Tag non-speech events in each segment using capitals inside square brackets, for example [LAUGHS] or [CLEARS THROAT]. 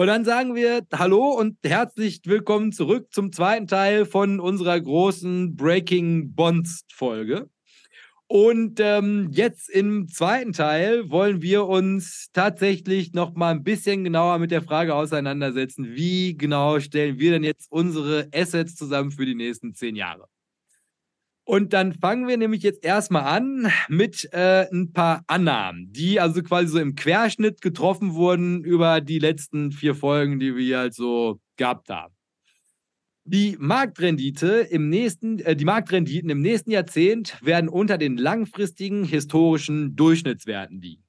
Und dann sagen wir Hallo und herzlich willkommen zurück zum zweiten Teil von unserer großen Breaking Bonds Folge. Und ähm, jetzt im zweiten Teil wollen wir uns tatsächlich noch mal ein bisschen genauer mit der Frage auseinandersetzen, wie genau stellen wir denn jetzt unsere Assets zusammen für die nächsten zehn Jahre. Und dann fangen wir nämlich jetzt erstmal an mit äh, ein paar Annahmen, die also quasi so im Querschnitt getroffen wurden über die letzten vier Folgen, die wir halt so gehabt haben. Die Marktrendite im nächsten, äh, die Marktrenditen im nächsten Jahrzehnt werden unter den langfristigen historischen Durchschnittswerten liegen.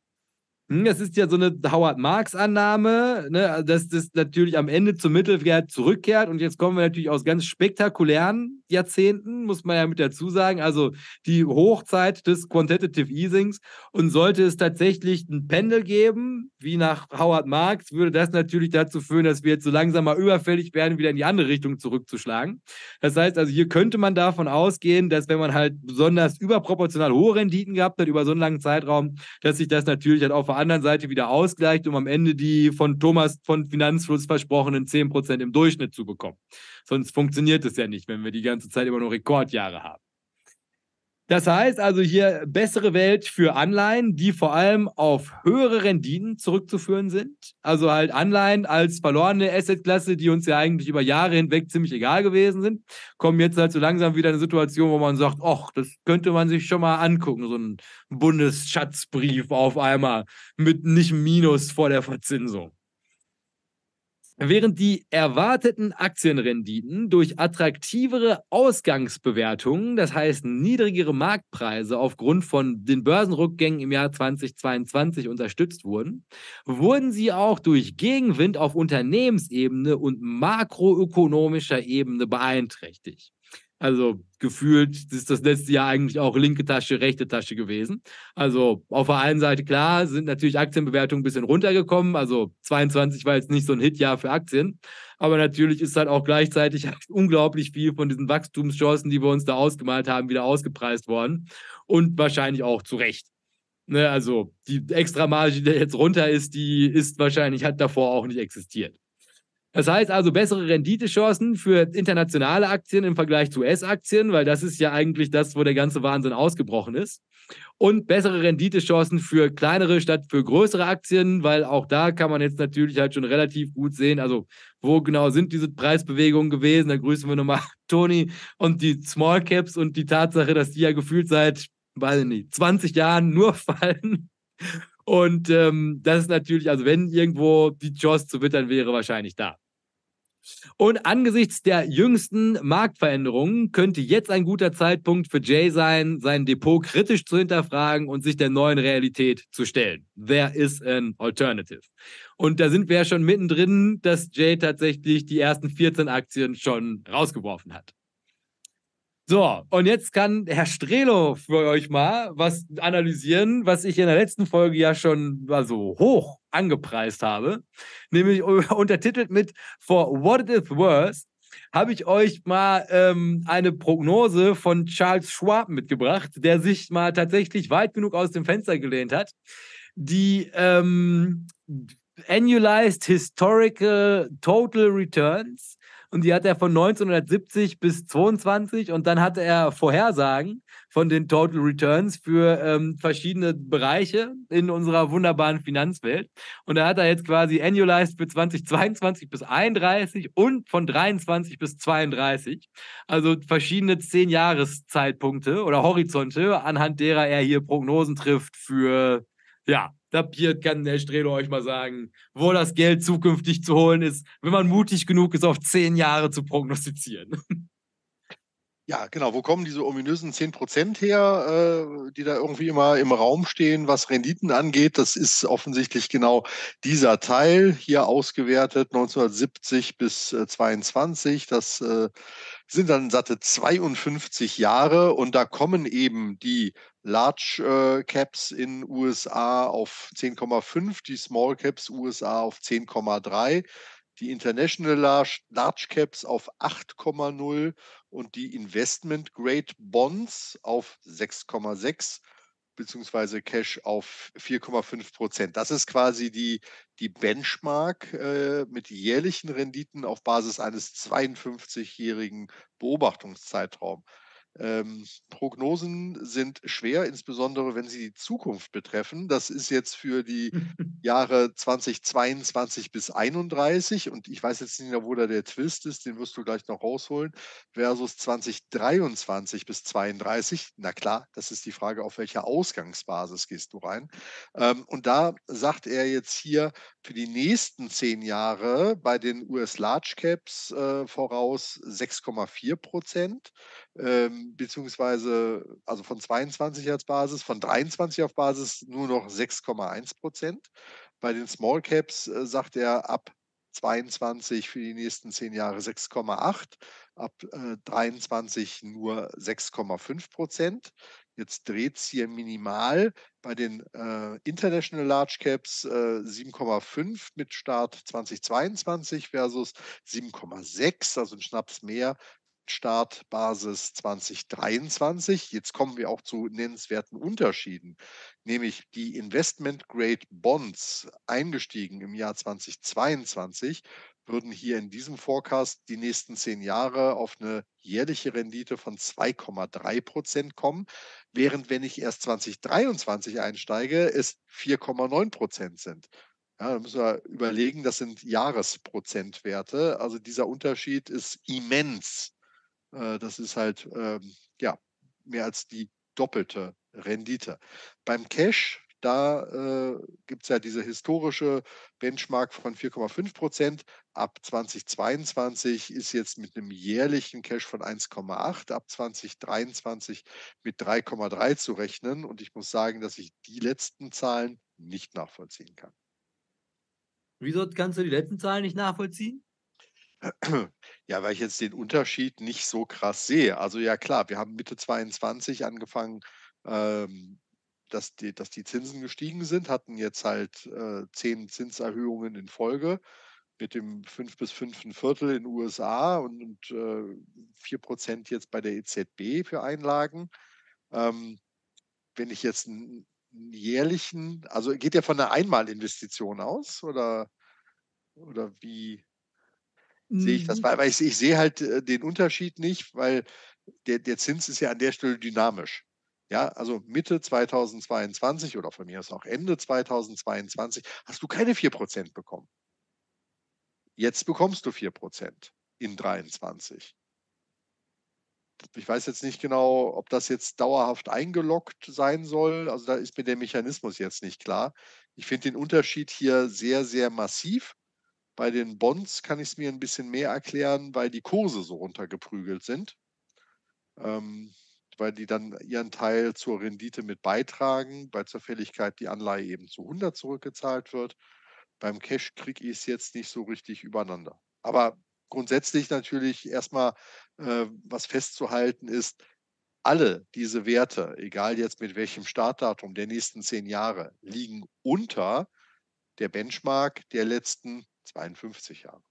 Hm, das ist ja so eine Howard-Marx-Annahme, ne, dass das natürlich am Ende zum Mittelwert zurückkehrt. Und jetzt kommen wir natürlich aus ganz spektakulären Jahrzehnten, muss man ja mit dazu sagen. Also die Hochzeit des Quantitative Easings. Und sollte es tatsächlich ein Pendel geben, wie nach Howard Marx, würde das natürlich dazu führen, dass wir jetzt so langsam mal überfällig werden, wieder in die andere Richtung zurückzuschlagen. Das heißt also, hier könnte man davon ausgehen, dass wenn man halt besonders überproportional hohe Renditen gehabt hat über so einen langen Zeitraum, dass sich das natürlich halt auf der anderen Seite wieder ausgleicht, um am Ende die von Thomas von Finanzfluss versprochenen 10% im Durchschnitt zu bekommen. Sonst funktioniert es ja nicht, wenn wir die ganze Zeit immer nur Rekordjahre haben. Das heißt also hier bessere Welt für Anleihen, die vor allem auf höhere Renditen zurückzuführen sind. Also halt Anleihen als verlorene Assetklasse, die uns ja eigentlich über Jahre hinweg ziemlich egal gewesen sind, kommen jetzt halt so langsam wieder in eine Situation, wo man sagt, ach, das könnte man sich schon mal angucken, so ein Bundesschatzbrief auf einmal mit nicht Minus vor der Verzinsung. Während die erwarteten Aktienrenditen durch attraktivere Ausgangsbewertungen, das heißt niedrigere Marktpreise aufgrund von den Börsenrückgängen im Jahr 2022 unterstützt wurden, wurden sie auch durch Gegenwind auf Unternehmensebene und makroökonomischer Ebene beeinträchtigt. Also gefühlt ist das letzte Jahr eigentlich auch linke Tasche, rechte Tasche gewesen. Also auf der einen Seite klar sind natürlich Aktienbewertungen ein bisschen runtergekommen. Also 22 war jetzt nicht so ein Hitjahr für Aktien. Aber natürlich ist halt auch gleichzeitig unglaublich viel von diesen Wachstumschancen, die wir uns da ausgemalt haben, wieder ausgepreist worden. Und wahrscheinlich auch zu Recht. Ne, also die Extramarge, die jetzt runter ist, die ist wahrscheinlich, hat davor auch nicht existiert. Das heißt also bessere Renditechancen für internationale Aktien im Vergleich zu US-Aktien, weil das ist ja eigentlich das, wo der ganze Wahnsinn ausgebrochen ist. Und bessere Renditechancen für kleinere statt für größere Aktien, weil auch da kann man jetzt natürlich halt schon relativ gut sehen, also wo genau sind diese Preisbewegungen gewesen. Da grüßen wir nochmal [LAUGHS] Toni und die Small Caps und die Tatsache, dass die ja gefühlt seit, weiß ich nicht, 20 Jahren nur [LAUGHS] fallen. Und ähm, das ist natürlich, also wenn irgendwo die Chance zu wittern wäre, wahrscheinlich da. Und angesichts der jüngsten Marktveränderungen könnte jetzt ein guter Zeitpunkt für Jay sein, sein Depot kritisch zu hinterfragen und sich der neuen Realität zu stellen. There is an alternative. Und da sind wir ja schon mittendrin, dass Jay tatsächlich die ersten 14 Aktien schon rausgeworfen hat. So, und jetzt kann Herr Strelo für euch mal was analysieren, was ich in der letzten Folge ja schon so hoch angepreist habe, nämlich [LAUGHS] untertitelt mit For What It Is Worth habe ich euch mal ähm, eine Prognose von Charles Schwab mitgebracht, der sich mal tatsächlich weit genug aus dem Fenster gelehnt hat. Die ähm, Annualized Historical Total Returns und die hat er von 1970 bis 22 und dann hatte er Vorhersagen von den Total Returns für ähm, verschiedene Bereiche in unserer wunderbaren Finanzwelt. Und da hat er jetzt quasi annualized für 2022 bis 31 und von 23 bis 32. Also verschiedene zehn Jahreszeitpunkte oder Horizonte, anhand derer er hier Prognosen trifft für ja, da kann der Strelo euch mal sagen, wo das Geld zukünftig zu holen ist, wenn man mutig genug ist, auf zehn Jahre zu prognostizieren. [LAUGHS] Ja, genau. Wo kommen diese ominösen 10 Prozent her, äh, die da irgendwie immer im Raum stehen, was Renditen angeht? Das ist offensichtlich genau dieser Teil hier ausgewertet, 1970 bis äh, 22. Das äh, sind dann satte 52 Jahre und da kommen eben die Large äh, Caps in USA auf 10,5, die Small Caps USA auf 10,3 die International Large, Large Caps auf 8,0 und die Investment Grade Bonds auf 6,6 beziehungsweise Cash auf 4,5 Prozent. Das ist quasi die, die Benchmark äh, mit jährlichen Renditen auf Basis eines 52-jährigen Beobachtungszeitraums. Ähm, Prognosen sind schwer, insbesondere wenn sie die Zukunft betreffen. Das ist jetzt für die [LAUGHS] Jahre 2022 bis 31 und ich weiß jetzt nicht mehr, wo da der Twist ist, den wirst du gleich noch rausholen, versus 2023 bis 32. Na klar, das ist die Frage, auf welcher Ausgangsbasis gehst du rein. Ähm, und da sagt er jetzt hier für die nächsten zehn Jahre bei den US Large Caps äh, voraus 6,4 Prozent ähm, beziehungsweise also von 22 als Basis, von 23 auf Basis nur noch 6,1 Prozent. Bei den Small Caps äh, sagt er ab 22 für die nächsten zehn Jahre 6,8, ab äh, 23 nur 6,5 Prozent. Jetzt dreht es hier minimal bei den äh, International Large Caps äh, 7,5 mit Start 2022 versus 7,6, also ein Schnaps mehr Startbasis 2023. Jetzt kommen wir auch zu nennenswerten Unterschieden, nämlich die Investment Grade Bonds eingestiegen im Jahr 2022 würden hier in diesem Forecast die nächsten zehn Jahre auf eine jährliche Rendite von 2,3 Prozent kommen, während wenn ich erst 2023 einsteige, es 4,9 Prozent sind. Ja, da müssen wir überlegen, das sind Jahresprozentwerte. Also dieser Unterschied ist immens. Äh, das ist halt ähm, ja, mehr als die doppelte Rendite. Beim Cash, da äh, gibt es ja diese historische Benchmark von 4,5 Prozent. Ab 2022 ist jetzt mit einem jährlichen Cash von 1,8, ab 2023 mit 3,3 zu rechnen. Und ich muss sagen, dass ich die letzten Zahlen nicht nachvollziehen kann. Wieso kannst du die letzten Zahlen nicht nachvollziehen? Ja, weil ich jetzt den Unterschied nicht so krass sehe. Also ja klar, wir haben Mitte 22 angefangen, ähm, dass die, dass die Zinsen gestiegen sind, hatten jetzt halt äh, zehn Zinserhöhungen in Folge mit dem 5 bis 5 Viertel in den USA und, und äh, 4 Prozent jetzt bei der EZB für Einlagen. Ähm, wenn ich jetzt einen jährlichen, also geht ja von einer Einmalinvestition aus oder, oder wie, sehe ich das, mhm. weil, weil ich, ich, sehe halt äh, den Unterschied nicht, weil der, der Zins ist ja an der Stelle dynamisch. Ja, also Mitte 2022 oder von mir aus auch Ende 2022 hast du keine 4% bekommen. Jetzt bekommst du 4% in 23. Ich weiß jetzt nicht genau, ob das jetzt dauerhaft eingeloggt sein soll. Also da ist mir der Mechanismus jetzt nicht klar. Ich finde den Unterschied hier sehr, sehr massiv. Bei den Bonds kann ich es mir ein bisschen mehr erklären, weil die Kurse so runtergeprügelt sind, ähm, weil die dann ihren Teil zur Rendite mit beitragen, bei zur Fälligkeit die Anleihe eben zu 100 zurückgezahlt wird. Beim Cash kriege ich es jetzt nicht so richtig übereinander. Aber grundsätzlich natürlich erstmal äh, was festzuhalten ist, alle diese Werte, egal jetzt mit welchem Startdatum der nächsten zehn Jahre, liegen unter der Benchmark der letzten 52 Jahre.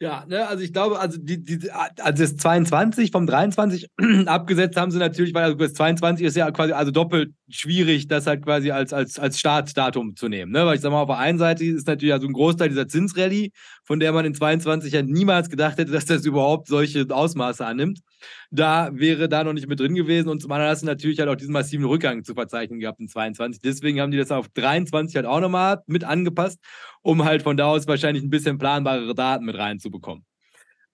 Ja, ne, also ich glaube, also die, die, also das 22 vom 23 [CLEARS THROAT] abgesetzt haben sie natürlich, weil also das 22 ist ja quasi also doppelt schwierig, das halt quasi als, als, als Startdatum zu nehmen. Ne? Weil ich sag mal, auf der einen Seite ist natürlich also ein Großteil dieser Zinsrallye, von der man in 22 ja niemals gedacht hätte, dass das überhaupt solche Ausmaße annimmt. Da wäre da noch nicht mit drin gewesen und zum anderen hast du natürlich halt auch diesen massiven Rückgang zu verzeichnen gehabt in 22. Deswegen haben die das auf 23 halt auch nochmal mit angepasst, um halt von da aus wahrscheinlich ein bisschen planbarere Daten mit reinzubekommen.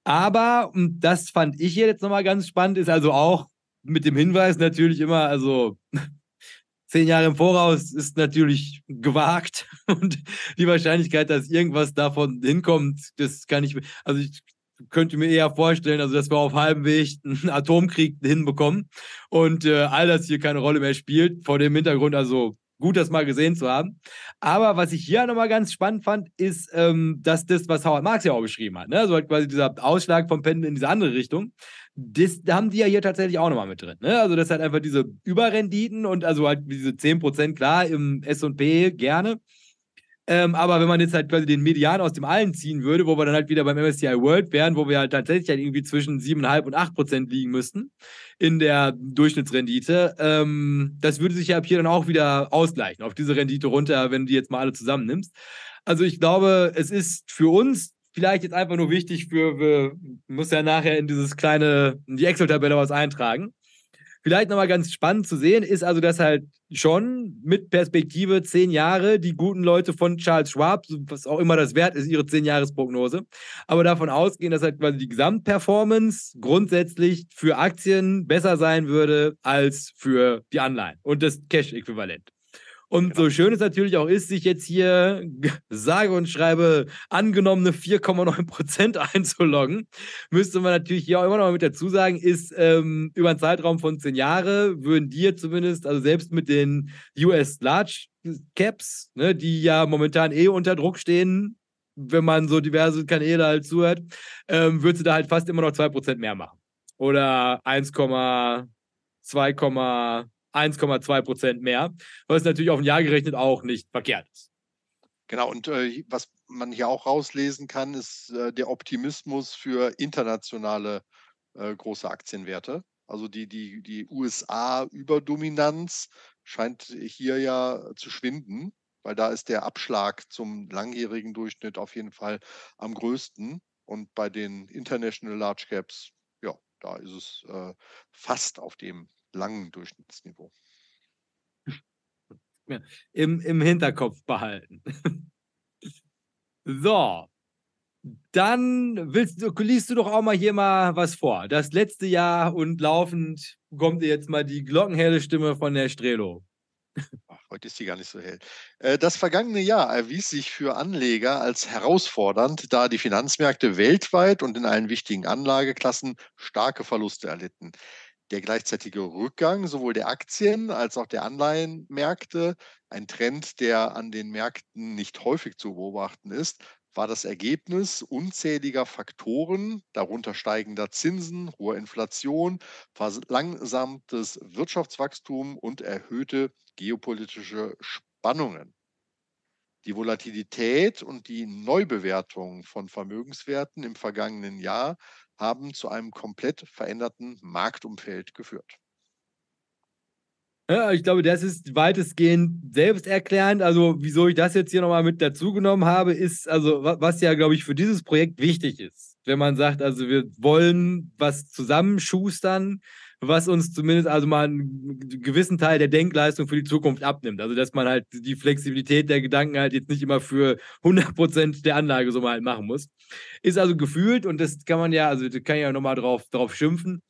Aber, und das fand ich jetzt nochmal ganz spannend, ist also auch mit dem Hinweis natürlich immer, also zehn Jahre im Voraus ist natürlich gewagt [LAUGHS] und die Wahrscheinlichkeit, dass irgendwas davon hinkommt, das kann ich, also ich könnte mir eher vorstellen, also dass wir auf halbem Weg einen Atomkrieg hinbekommen und äh, all das hier keine Rolle mehr spielt. Vor dem Hintergrund also gut, das mal gesehen zu haben. Aber was ich hier nochmal ganz spannend fand, ist, ähm, dass das, was Howard Marx ja auch beschrieben hat, ne? also halt quasi dieser Ausschlag vom Pendel in diese andere Richtung, das da haben die ja hier tatsächlich auch nochmal mit drin. Ne? Also das hat einfach diese Überrenditen und also halt diese 10% klar im S&P gerne. Ähm, aber wenn man jetzt halt quasi den Median aus dem Allen ziehen würde, wo wir dann halt wieder beim MSCI World wären, wo wir halt tatsächlich halt irgendwie zwischen 7,5 und 8 Prozent liegen müssten in der Durchschnittsrendite, ähm, das würde sich ja ab hier dann auch wieder ausgleichen, auf diese Rendite runter, wenn du die jetzt mal alle zusammennimmst. Also ich glaube, es ist für uns vielleicht jetzt einfach nur wichtig für, wir muss ja nachher in dieses kleine, in die Excel-Tabelle was eintragen. Vielleicht nochmal ganz spannend zu sehen ist also, dass halt schon mit Perspektive zehn Jahre die guten Leute von Charles Schwab, was auch immer das wert ist, ihre zehn Jahresprognose, aber davon ausgehen, dass halt quasi die Gesamtperformance grundsätzlich für Aktien besser sein würde als für die Anleihen und das Cash-Äquivalent. Und genau. so schön es natürlich auch ist, sich jetzt hier sage und schreibe angenommene 4,9 Prozent [LAUGHS] einzuloggen, müsste man natürlich hier auch immer noch mit dazu sagen, ist ähm, über einen Zeitraum von zehn Jahre würden dir zumindest, also selbst mit den US Large Caps, ne, die ja momentan eh unter Druck stehen, wenn man so diverse Kanäle halt zuhört, ähm, würdest du da halt fast immer noch 2% mehr machen. Oder 1,2, 1,2 Prozent mehr, was natürlich auf ein Jahr gerechnet auch nicht verkehrt ist. Genau, und äh, was man hier auch rauslesen kann, ist äh, der Optimismus für internationale äh, große Aktienwerte. Also die, die, die USA-Überdominanz scheint hier ja zu schwinden, weil da ist der Abschlag zum langjährigen Durchschnitt auf jeden Fall am größten. Und bei den International Large Caps, ja, da ist es äh, fast auf dem langen Durchschnittsniveau. [LAUGHS] Im, Im Hinterkopf behalten. so, dann willst du, liest du doch auch mal hier mal was vor. Das letzte Jahr und laufend kommt dir jetzt mal die glockenhelle Stimme von der Strelo. Ach, heute ist die gar nicht so hell. Äh, das vergangene Jahr erwies sich für Anleger als herausfordernd, da die Finanzmärkte weltweit und in allen wichtigen Anlageklassen starke Verluste erlitten der gleichzeitige Rückgang sowohl der Aktien als auch der Anleihenmärkte, ein Trend, der an den Märkten nicht häufig zu beobachten ist, war das Ergebnis unzähliger Faktoren, darunter steigender Zinsen, hoher Inflation, verlangsamtes Wirtschaftswachstum und erhöhte geopolitische Spannungen. Die Volatilität und die Neubewertung von Vermögenswerten im vergangenen Jahr haben zu einem komplett veränderten Marktumfeld geführt. Ja, ich glaube, das ist weitestgehend selbsterklärend. Also, wieso ich das jetzt hier nochmal mit dazu genommen habe, ist, also, was ja, glaube ich, für dieses Projekt wichtig ist. Wenn man sagt, also, wir wollen was zusammenschustern, was uns zumindest also mal einen gewissen Teil der Denkleistung für die Zukunft abnimmt. Also, dass man halt die Flexibilität der Gedanken halt jetzt nicht immer für 100% der Anlagesumme halt machen muss. Ist also gefühlt, und das kann man ja, also da kann ich ja nochmal drauf, drauf schimpfen,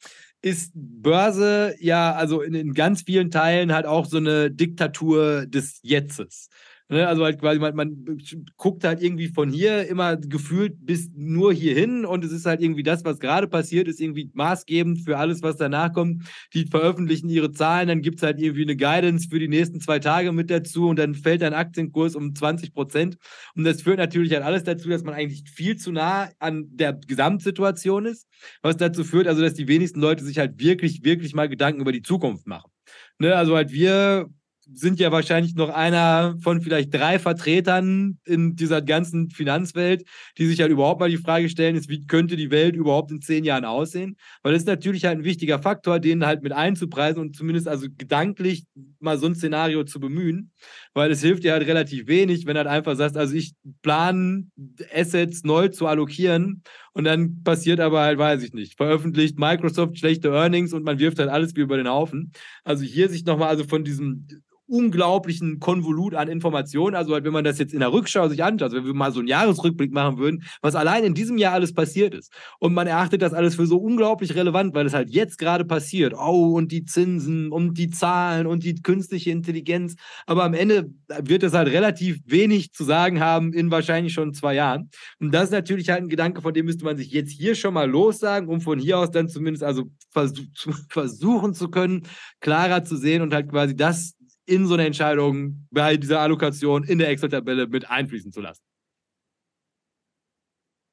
ist Börse ja also in, in, ganz vielen Teilen halt auch so eine Diktatur des Jetztes. Ne? Also halt quasi, man, man, guckt halt irgendwie von hier immer gefühlt bis nur hier hin und es ist halt irgendwie das, was gerade passiert, ist irgendwie maßgebend für alles, was danach kommt. Die veröffentlichen ihre Zahlen, dann gibt es halt irgendwie eine Guidance für die nächsten zwei Tage mit dazu und dann fällt dein Aktienkurs um 20 Prozent. Und das führt natürlich halt alles dazu, dass man eigentlich viel zu nah an der Gesamtsituation ist, was dazu führt, also dass die wenigsten Leute sich halt wirklich, wirklich mal Gedanken über die Zukunft machen. Ne, also halt wir sind ja wahrscheinlich noch einer von vielleicht drei Vertretern in dieser ganzen Finanzwelt, die sich halt überhaupt mal die Frage stellen, ist, wie könnte die Welt überhaupt in zehn Jahren aussehen? Weil das ist natürlich halt ein wichtiger Faktor, den halt mit einzupreisen und zumindest also gedanklich mal so ein Szenario zu bemühen, weil es hilft dir halt relativ wenig, wenn du halt einfach sagst, also ich plane Assets neu zu allokieren und dann passiert aber halt, weiß ich nicht, veröffentlicht Microsoft schlechte Earnings und man wirft halt alles wie über den Haufen. Also hier sich nochmal also von diesem unglaublichen Konvolut an Informationen. Also halt, wenn man das jetzt in der Rückschau sich anschaut, also wenn wir mal so einen Jahresrückblick machen würden, was allein in diesem Jahr alles passiert ist. Und man erachtet das alles für so unglaublich relevant, weil es halt jetzt gerade passiert. Oh, und die Zinsen und die Zahlen und die künstliche Intelligenz. Aber am Ende wird es halt relativ wenig zu sagen haben in wahrscheinlich schon zwei Jahren. Und das ist natürlich halt ein Gedanke, von dem müsste man sich jetzt hier schon mal lossagen, um von hier aus dann zumindest also [LAUGHS] versuchen zu können, klarer zu sehen und halt quasi das in so eine Entscheidung bei dieser Allokation in der Excel-Tabelle mit einfließen zu lassen.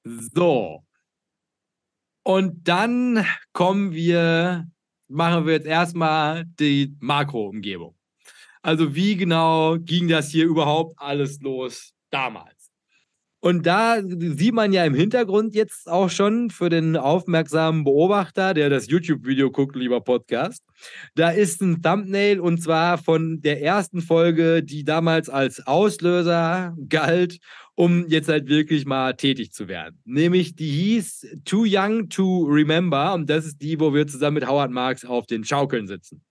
So. Und dann kommen wir, machen wir jetzt erstmal die Makroumgebung. Also wie genau ging das hier überhaupt alles los damals? Und da sieht man ja im Hintergrund jetzt auch schon für den aufmerksamen Beobachter, der das YouTube-Video guckt, lieber Podcast. Da ist ein Thumbnail und zwar von der ersten Folge, die damals als Auslöser galt, um jetzt halt wirklich mal tätig zu werden. Nämlich die hieß Too Young to Remember und das ist die, wo wir zusammen mit Howard Marks auf den Schaukeln sitzen.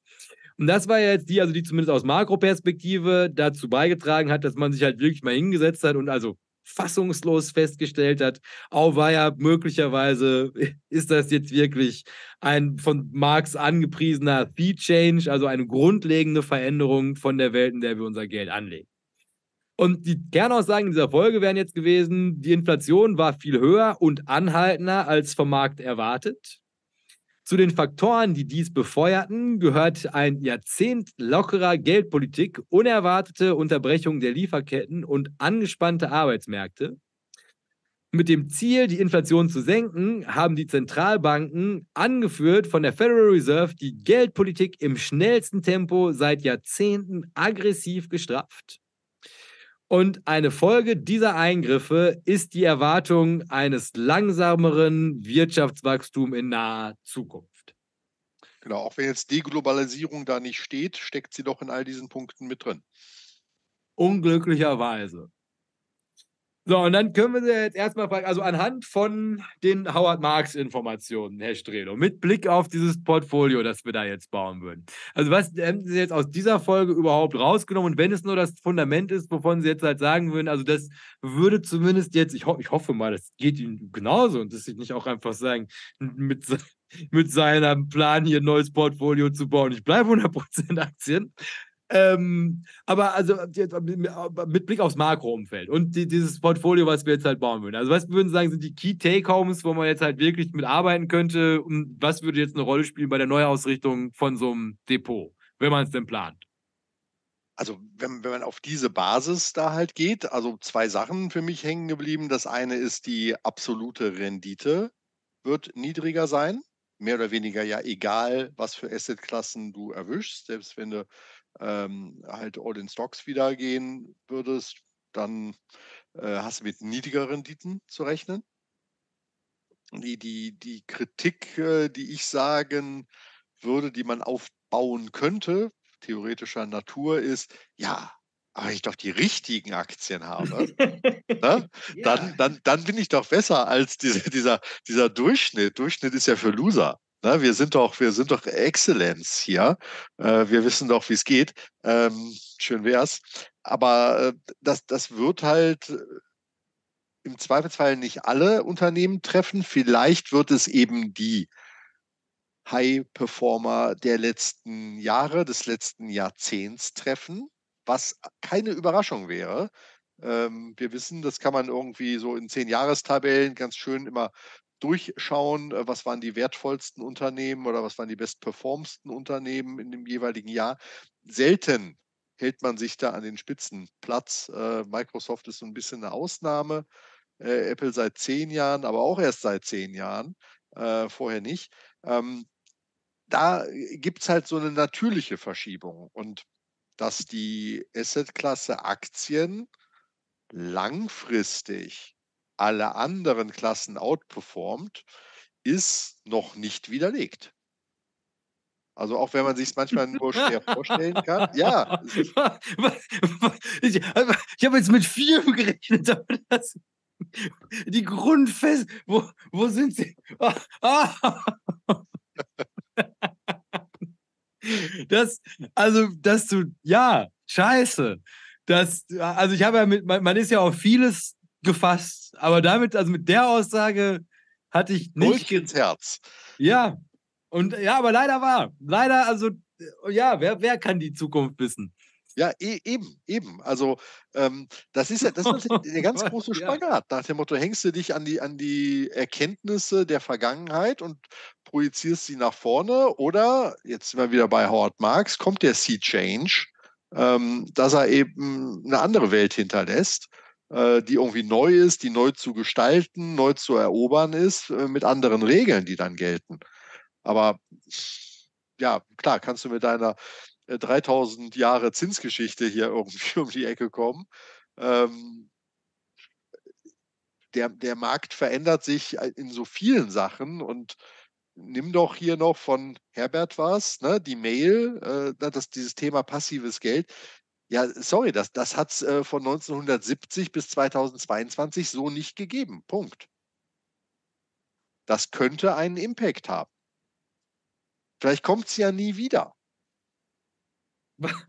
Und das war ja jetzt die, also die zumindest aus Makroperspektive dazu beigetragen hat, dass man sich halt wirklich mal hingesetzt hat und also fassungslos festgestellt hat, oh war ja möglicherweise [LAUGHS] ist das jetzt wirklich ein von Marx angepriesener Fee Change, also eine grundlegende Veränderung von der Welt, in der wir unser Geld anlegen. Und die Kernaussagen dieser Folge wären jetzt gewesen, die Inflation war viel höher und anhaltender als vom Markt erwartet. Zu den Faktoren, die dies befeuerten, gehört ein Jahrzehnt lockerer Geldpolitik, unerwartete Unterbrechung der Lieferketten und angespannte Arbeitsmärkte. Mit dem Ziel, die Inflation zu senken, haben die Zentralbanken, angeführt von der Federal Reserve, die Geldpolitik im schnellsten Tempo seit Jahrzehnten aggressiv gestrafft. Und eine Folge dieser Eingriffe ist die Erwartung eines langsameren Wirtschaftswachstums in naher Zukunft. Genau, auch wenn jetzt Deglobalisierung da nicht steht, steckt sie doch in all diesen Punkten mit drin. Unglücklicherweise. So, und dann können wir Sie jetzt erstmal fragen, also anhand von den Howard Marks Informationen, Herr Strelo, mit Blick auf dieses Portfolio, das wir da jetzt bauen würden. Also was haben Sie jetzt aus dieser Folge überhaupt rausgenommen? Und wenn es nur das Fundament ist, wovon Sie jetzt halt sagen würden, also das würde zumindest jetzt, ich, ho ich hoffe mal, das geht Ihnen genauso und dass Sie nicht auch einfach sagen, mit, mit seinem Plan hier ein neues Portfolio zu bauen, ich bleibe 100% Aktien. Ähm, aber also mit Blick aufs Makroumfeld und die, dieses Portfolio, was wir jetzt halt bauen würden. Also was würden Sie sagen, sind die Key Take-Homes, wo man jetzt halt wirklich mitarbeiten könnte und was würde jetzt eine Rolle spielen bei der Neuausrichtung von so einem Depot, wenn man es denn plant? Also wenn, wenn man auf diese Basis da halt geht, also zwei Sachen für mich hängen geblieben. Das eine ist die absolute Rendite wird niedriger sein mehr oder weniger ja egal, was für Assetklassen du erwischst. Selbst wenn du ähm, halt All in Stocks wieder gehen würdest, dann äh, hast du mit niedrigeren Renditen zu rechnen. Die, die, die Kritik, äh, die ich sagen würde, die man aufbauen könnte, theoretischer Natur, ist, ja, aber ich doch die richtigen Aktien habe, [LAUGHS] ne? dann, dann, dann bin ich doch besser als diese, dieser, dieser Durchschnitt. Durchschnitt ist ja für Loser. Na, wir sind doch, wir sind doch Exzellenz hier. Äh, wir wissen doch, wie es geht. Ähm, schön wär's. Aber äh, das, das wird halt äh, im Zweifelsfall nicht alle Unternehmen treffen. Vielleicht wird es eben die High-Performer der letzten Jahre, des letzten Jahrzehnts treffen. was keine Überraschung wäre. Ähm, wir wissen, das kann man irgendwie so in zehn Jahrestabellen ganz schön immer durchschauen, äh, was waren die wertvollsten Unternehmen oder was waren die bestperformsten Unternehmen in dem jeweiligen Jahr. Selten hält man sich da an den Spitzenplatz. Äh, Microsoft ist so ein bisschen eine Ausnahme. Äh, Apple seit zehn Jahren, aber auch erst seit zehn Jahren, vorher nicht. Ähm, da gibt es halt so eine natürliche Verschiebung und dass die Assetklasse Aktien langfristig alle anderen Klassen outperformt, ist noch nicht widerlegt. Also auch wenn man sich es manchmal nur schwer vorstellen kann. Ja. [LAUGHS] Ich, habe jetzt mit Firmen gerechnet, aber das, die Grundfest, wo, wo sind sie? [LAUGHS] Das, also, dass du, ja, scheiße. Das, also ich habe ja mit, man, man ist ja auf vieles gefasst, aber damit, also mit der Aussage hatte ich nicht. ins Herz. Ja, und ja, aber leider war. Leider, also, ja, wer, wer kann die Zukunft wissen? Ja, e eben, eben. Also ähm, das ist ja das ist [LAUGHS] der ganz große Spagat. Nach dem Motto, hängst du dich an die, an die Erkenntnisse der Vergangenheit und projizierst sie nach vorne oder, jetzt sind wir wieder bei Howard Marks, kommt der Sea Change, ähm, dass er eben eine andere Welt hinterlässt, äh, die irgendwie neu ist, die neu zu gestalten, neu zu erobern ist, äh, mit anderen Regeln, die dann gelten. Aber ja, klar, kannst du mit deiner 3000 äh, Jahre Zinsgeschichte hier [LAUGHS] irgendwie um die Ecke kommen. Ähm, der, der Markt verändert sich äh, in so vielen Sachen und nimm doch hier noch von Herbert was, ne, die Mail, äh, das, dieses Thema passives Geld. Ja, sorry, das, das hat es äh, von 1970 bis 2022 so nicht gegeben. Punkt. Das könnte einen Impact haben. Vielleicht kommt es ja nie wieder.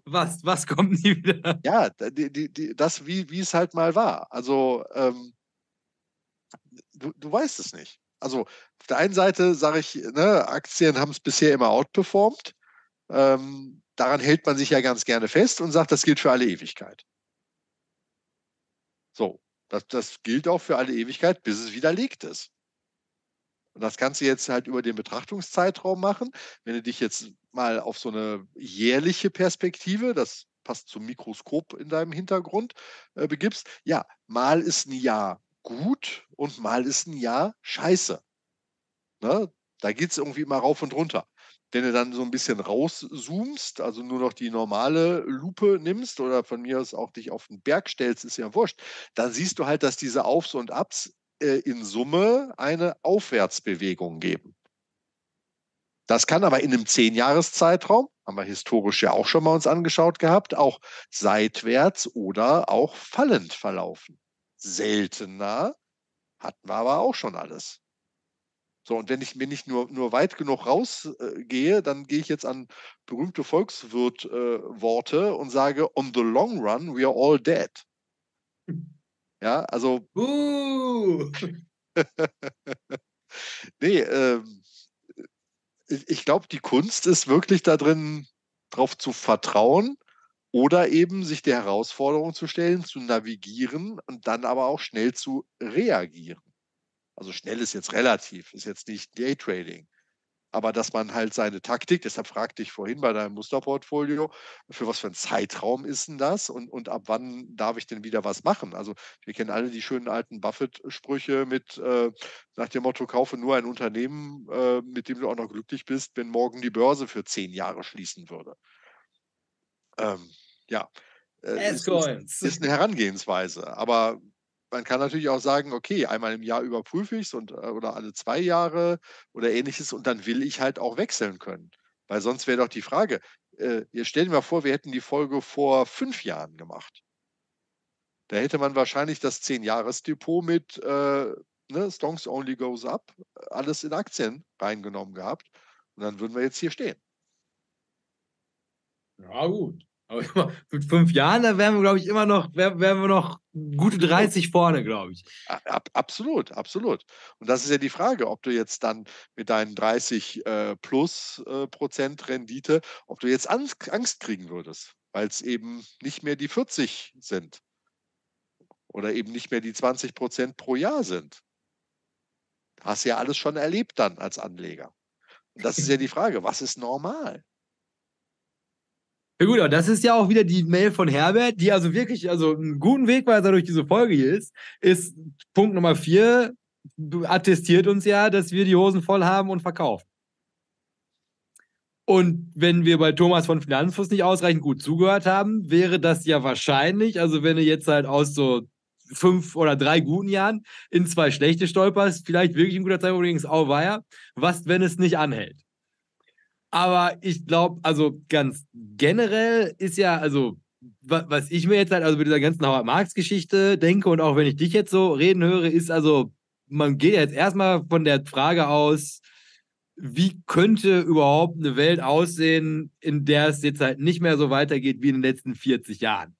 Was, was kommt nie wieder? Ja, die, die, die, das, wie, wie es halt mal war. Also, ähm, du, du weißt es nicht. Also, auf der einen Seite sage ich, ne, Aktien haben es bisher immer outperformed. Ähm, daran hält man sich ja ganz gerne fest und sagt, das gilt für alle Ewigkeit. So, das, das gilt auch für alle Ewigkeit, bis es widerlegt ist. Und das kannst du jetzt halt über den Betrachtungszeitraum machen. Wenn du dich jetzt mal auf so eine jährliche Perspektive, das passt zum Mikroskop in deinem Hintergrund, äh, begibst, ja, mal ist ein Jahr gut und mal ist ein Jahr scheiße. Ne? Da geht es irgendwie mal rauf und runter. Wenn du dann so ein bisschen rauszoomst, also nur noch die normale Lupe nimmst oder von mir aus auch dich auf den Berg stellst, ist ja wurscht, dann siehst du halt, dass diese Aufs und Abs äh, in Summe eine Aufwärtsbewegung geben. Das kann aber in einem Zehnjahreszeitraum, haben wir historisch ja auch schon mal uns angeschaut gehabt, auch seitwärts oder auch fallend verlaufen. Seltener hatten wir aber auch schon alles. So, und wenn ich mir nicht nur, nur weit genug rausgehe, äh, dann gehe ich jetzt an berühmte Volkswirt-Worte äh, und sage, on the long run, we are all dead. [LAUGHS] Ja, also. Uh. [LAUGHS] nee, ähm, ich glaube, die Kunst ist wirklich da drin, darauf zu vertrauen oder eben sich der Herausforderung zu stellen, zu navigieren und dann aber auch schnell zu reagieren. Also schnell ist jetzt relativ, ist jetzt nicht Daytrading aber dass man halt seine Taktik, deshalb fragte ich vorhin bei deinem Musterportfolio, für was für ein Zeitraum ist denn das und, und ab wann darf ich denn wieder was machen? Also wir kennen alle die schönen alten Buffett-Sprüche mit äh, nach dem Motto, kaufe nur ein Unternehmen, äh, mit dem du auch noch glücklich bist, wenn morgen die Börse für zehn Jahre schließen würde. Ähm, ja. Äh, ist, ist, eine Herangehensweise. Aber man kann natürlich auch sagen, okay, einmal im Jahr überprüfe ich es äh, oder alle zwei Jahre oder ähnliches und dann will ich halt auch wechseln können. Weil sonst wäre doch die Frage, äh, ihr stellt mir vor, wir hätten die Folge vor fünf Jahren gemacht. Da hätte man wahrscheinlich das Zehn-Jahres-Depot mit äh, ne, Stonks Only Goes Up, alles in Aktien reingenommen gehabt. Und dann würden wir jetzt hier stehen. Ja, gut. Aber mit fünf Jahren, da wären wir, glaube ich, immer noch, wären, wir noch gute 30 vorne, glaube ich. Ab, absolut, absolut. Und das ist ja die Frage, ob du jetzt dann mit deinen 30 äh, plus äh, Prozent Rendite, ob du jetzt Angst, Angst kriegen würdest. weil es eben nicht mehr die 40 sind oder eben nicht mehr die 20 Prozent pro Jahr sind. Hast ja alles schon erlebt dann als Anleger. Und das ist ja die Frage, was ist normal? Ja gut, aber das ist ja auch wieder die Mail von Herbert, die also wirklich, also einen guten Wegweiser durch diese Folge hier ist, ist Punkt Nummer vier, attestiert uns ja, dass wir die Hosen voll haben und verkaufen. Und wenn wir bei Thomas von Finanzfuß nicht ausreichend gut zugehört haben, wäre das ja wahrscheinlich, also wenn du jetzt halt aus so fünf oder drei guten Jahren in zwei schlechte stolperst, vielleicht wirklich ein guter Zeitpunkt, übrigens auch war ja, was, wenn es nicht anhält? Aber ich glaube, also ganz generell ist ja, also was ich mir jetzt halt also mit dieser ganzen Howard Marx Geschichte denke und auch wenn ich dich jetzt so reden höre, ist also, man geht jetzt erstmal von der Frage aus, wie könnte überhaupt eine Welt aussehen, in der es jetzt halt nicht mehr so weitergeht wie in den letzten 40 Jahren?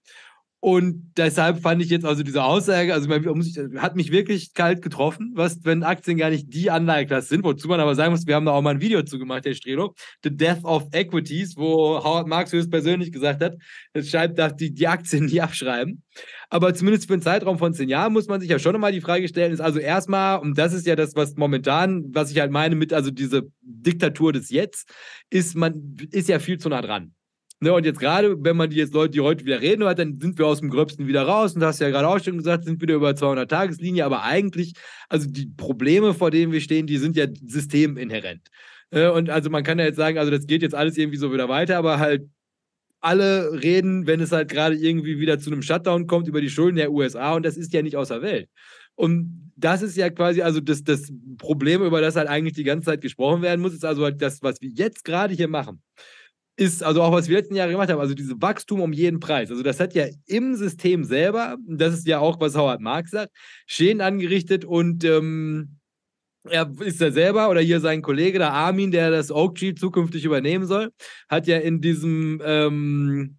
Und deshalb fand ich jetzt also diese Aussage, also hat mich wirklich kalt getroffen, was, wenn Aktien gar nicht die Anlageklasse sind, wozu man aber sagen muss, wir haben da auch mal ein Video zu gemacht, Herr Strelo, The Death of Equities, wo Howard Marks höchstpersönlich gesagt hat, es schreibt, dass die, die Aktien nie abschreiben. Aber zumindest für einen Zeitraum von zehn Jahren muss man sich ja schon nochmal die Frage stellen, ist also erstmal, und das ist ja das, was momentan, was ich halt meine mit, also diese Diktatur des Jetzt, ist man, ist ja viel zu nah dran. Ne, und jetzt gerade, wenn man die jetzt Leute, die heute wieder reden hört, dann sind wir aus dem Gröbsten wieder raus. Und du hast ja gerade auch schon gesagt, sind wieder über 200 Tageslinie. Aber eigentlich, also die Probleme, vor denen wir stehen, die sind ja systeminhärent. Ne, und also man kann ja jetzt sagen, also das geht jetzt alles irgendwie so wieder weiter, aber halt alle reden, wenn es halt gerade irgendwie wieder zu einem Shutdown kommt, über die Schulden der USA und das ist ja nicht außer Welt. Und das ist ja quasi also das, das Problem, über das halt eigentlich die ganze Zeit gesprochen werden muss, ist also halt das, was wir jetzt gerade hier machen ist also auch, was wir letzten Jahre gemacht haben, also dieses Wachstum um jeden Preis. Also das hat ja im System selber, das ist ja auch, was Howard Marx sagt, Schäden angerichtet und ähm, er ist ja selber oder hier sein Kollege, der Armin, der das Oak Tree zukünftig übernehmen soll, hat ja in diesem ähm,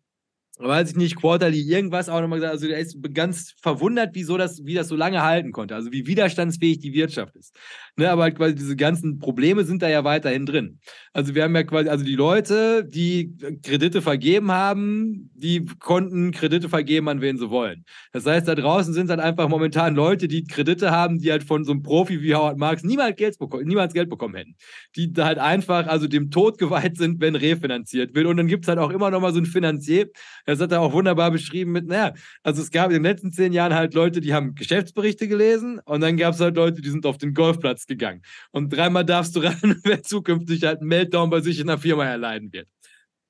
weiß ich nicht, Quarterly irgendwas auch nochmal gesagt. Also er ist ganz verwundert, wieso das, wie das so lange halten konnte. Also wie widerstandsfähig die Wirtschaft ist. Ne, aber halt quasi diese ganzen Probleme sind da ja weiterhin drin. Also wir haben ja quasi, also die Leute, die Kredite vergeben haben, die konnten Kredite vergeben, an wen sie wollen. Das heißt, da draußen sind halt einfach momentan Leute, die Kredite haben, die halt von so einem Profi wie Howard Marks niemals Geld, bekommen, niemals Geld bekommen hätten. Die halt einfach, also dem Tod geweiht sind, wenn refinanziert wird. Und dann gibt es halt auch immer noch mal so ein Finanzier, das hat er auch wunderbar beschrieben mit, naja, also es gab in den letzten zehn Jahren halt Leute, die haben Geschäftsberichte gelesen und dann gab es halt Leute, die sind auf den Golfplatz gegangen. Und dreimal darfst du [LAUGHS] ran, wer zukünftig halt einen Meltdown bei sich in der Firma erleiden wird.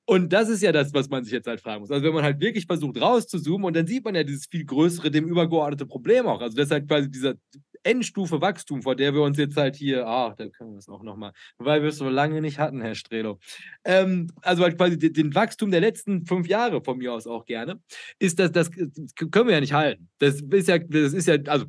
Und das ist ja das, was man sich jetzt halt fragen muss. Also wenn man halt wirklich versucht rauszuzoomen und dann sieht man ja dieses viel größere, dem übergeordnete Problem auch. Also das ist halt quasi dieser Endstufe Wachstum, vor der wir uns jetzt halt hier, ah, da können wir es auch nochmal, weil wir es so lange nicht hatten, Herr Strelo. Ähm, also halt quasi den, den, Wachstum der letzten fünf Jahre von mir aus auch gerne, ist das, das können wir ja nicht halten. Das ist ja, das ist ja, also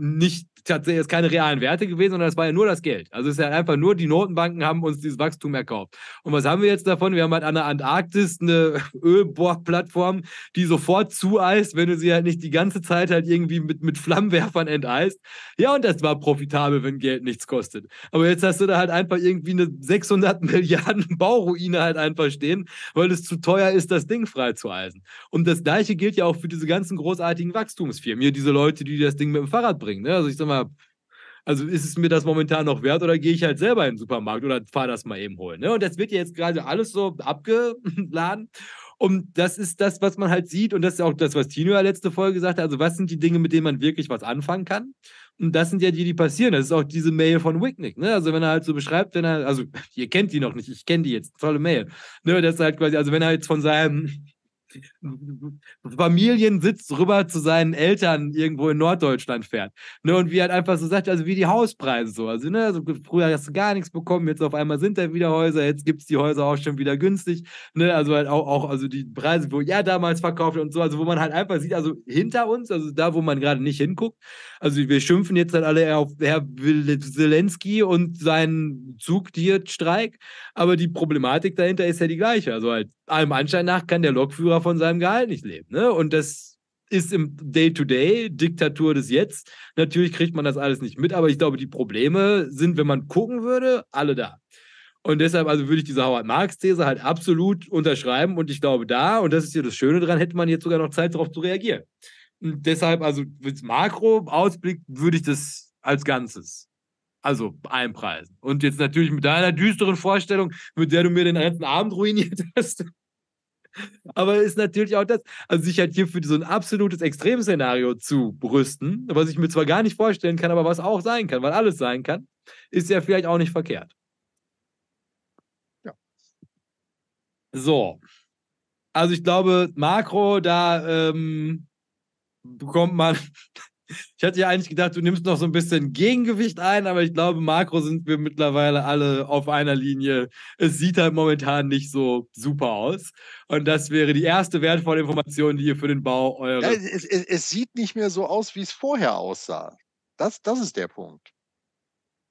nicht tatsächlich keine realen Werte gewesen, sondern es war ja nur das Geld. Also es ist ja einfach nur, die Notenbanken haben uns dieses Wachstum erkauft. Und was haben wir jetzt davon? Wir haben halt an der Antarktis eine [LAUGHS] Ölbohrplattform, die sofort zueist, wenn du sie halt nicht die ganze Zeit halt irgendwie mit, mit Flammenwerfern enteist. Ja, und das war profitabel, wenn Geld nichts kostet. Aber jetzt hast du da halt einfach irgendwie eine 600 [LAUGHS] Milliarden Bauruine halt einfach stehen, weil es zu teuer ist, das Ding frei zu eisen. Und das Gleiche gilt ja auch für diese ganzen großartigen Wachstumsfirmen. Hier diese Leute, die das Ding mit dem Fahrrad bringen. Ne? Also ich sag mal, also ist es mir das momentan noch wert oder gehe ich halt selber in den Supermarkt oder fahre das mal eben holen. Ne? Und das wird ja jetzt gerade alles so abgeladen. Und das ist das, was man halt sieht. Und das ist auch das, was Tino ja letzte Folge gesagt hat. Also, was sind die Dinge, mit denen man wirklich was anfangen kann? Und das sind ja die, die passieren. Das ist auch diese Mail von Wicknick. Ne? Also, wenn er halt so beschreibt, wenn er, also, ihr kennt die noch nicht, ich kenne die jetzt, tolle Mail. Ne? Das ist halt quasi, also, wenn er jetzt von seinem Familiensitz rüber zu seinen Eltern irgendwo in Norddeutschland fährt. Ne, und wie halt einfach so sagt, also wie die Hauspreise so. Also, ne, also früher hast du gar nichts bekommen, jetzt auf einmal sind da wieder Häuser, jetzt gibt es die Häuser auch schon wieder günstig. Ne, also halt auch, auch, also die Preise, wo er damals verkauft und so, also wo man halt einfach sieht, also hinter uns, also da, wo man gerade nicht hinguckt, also wir schimpfen jetzt halt alle auf Herr Zelensky und seinen Zugtierstreik, aber die Problematik dahinter ist ja die gleiche. Also halt allem Anschein nach kann der Lokführer von seinem Gehalt nicht leben. Ne? Und das ist im Day-to-Day, Diktatur des Jetzt. Natürlich kriegt man das alles nicht mit, aber ich glaube, die Probleme sind, wenn man gucken würde, alle da. Und deshalb also würde ich diese Howard-Marx-These halt absolut unterschreiben. Und ich glaube, da, und das ist ja das Schöne dran, hätte man jetzt sogar noch Zeit, darauf zu reagieren. Und deshalb, also mit Makro-Ausblick würde ich das als Ganzes also einpreisen. Und jetzt natürlich mit deiner düsteren Vorstellung, mit der du mir den ganzen Abend ruiniert hast. Aber ist natürlich auch das, also sich halt hier für so ein absolutes Extremszenario zu brüsten, was ich mir zwar gar nicht vorstellen kann, aber was auch sein kann, weil alles sein kann, ist ja vielleicht auch nicht verkehrt. Ja. So. Also ich glaube, Makro, da ähm, bekommt man ich hatte ja eigentlich gedacht, du nimmst noch so ein bisschen Gegengewicht ein, aber ich glaube, Makro sind wir mittlerweile alle auf einer Linie. Es sieht halt momentan nicht so super aus. Und das wäre die erste wertvolle Information, die ihr für den Bau eures. Ja, es, es, es, sieht nicht mehr so aus, wie es vorher aussah. Das, das ist der Punkt.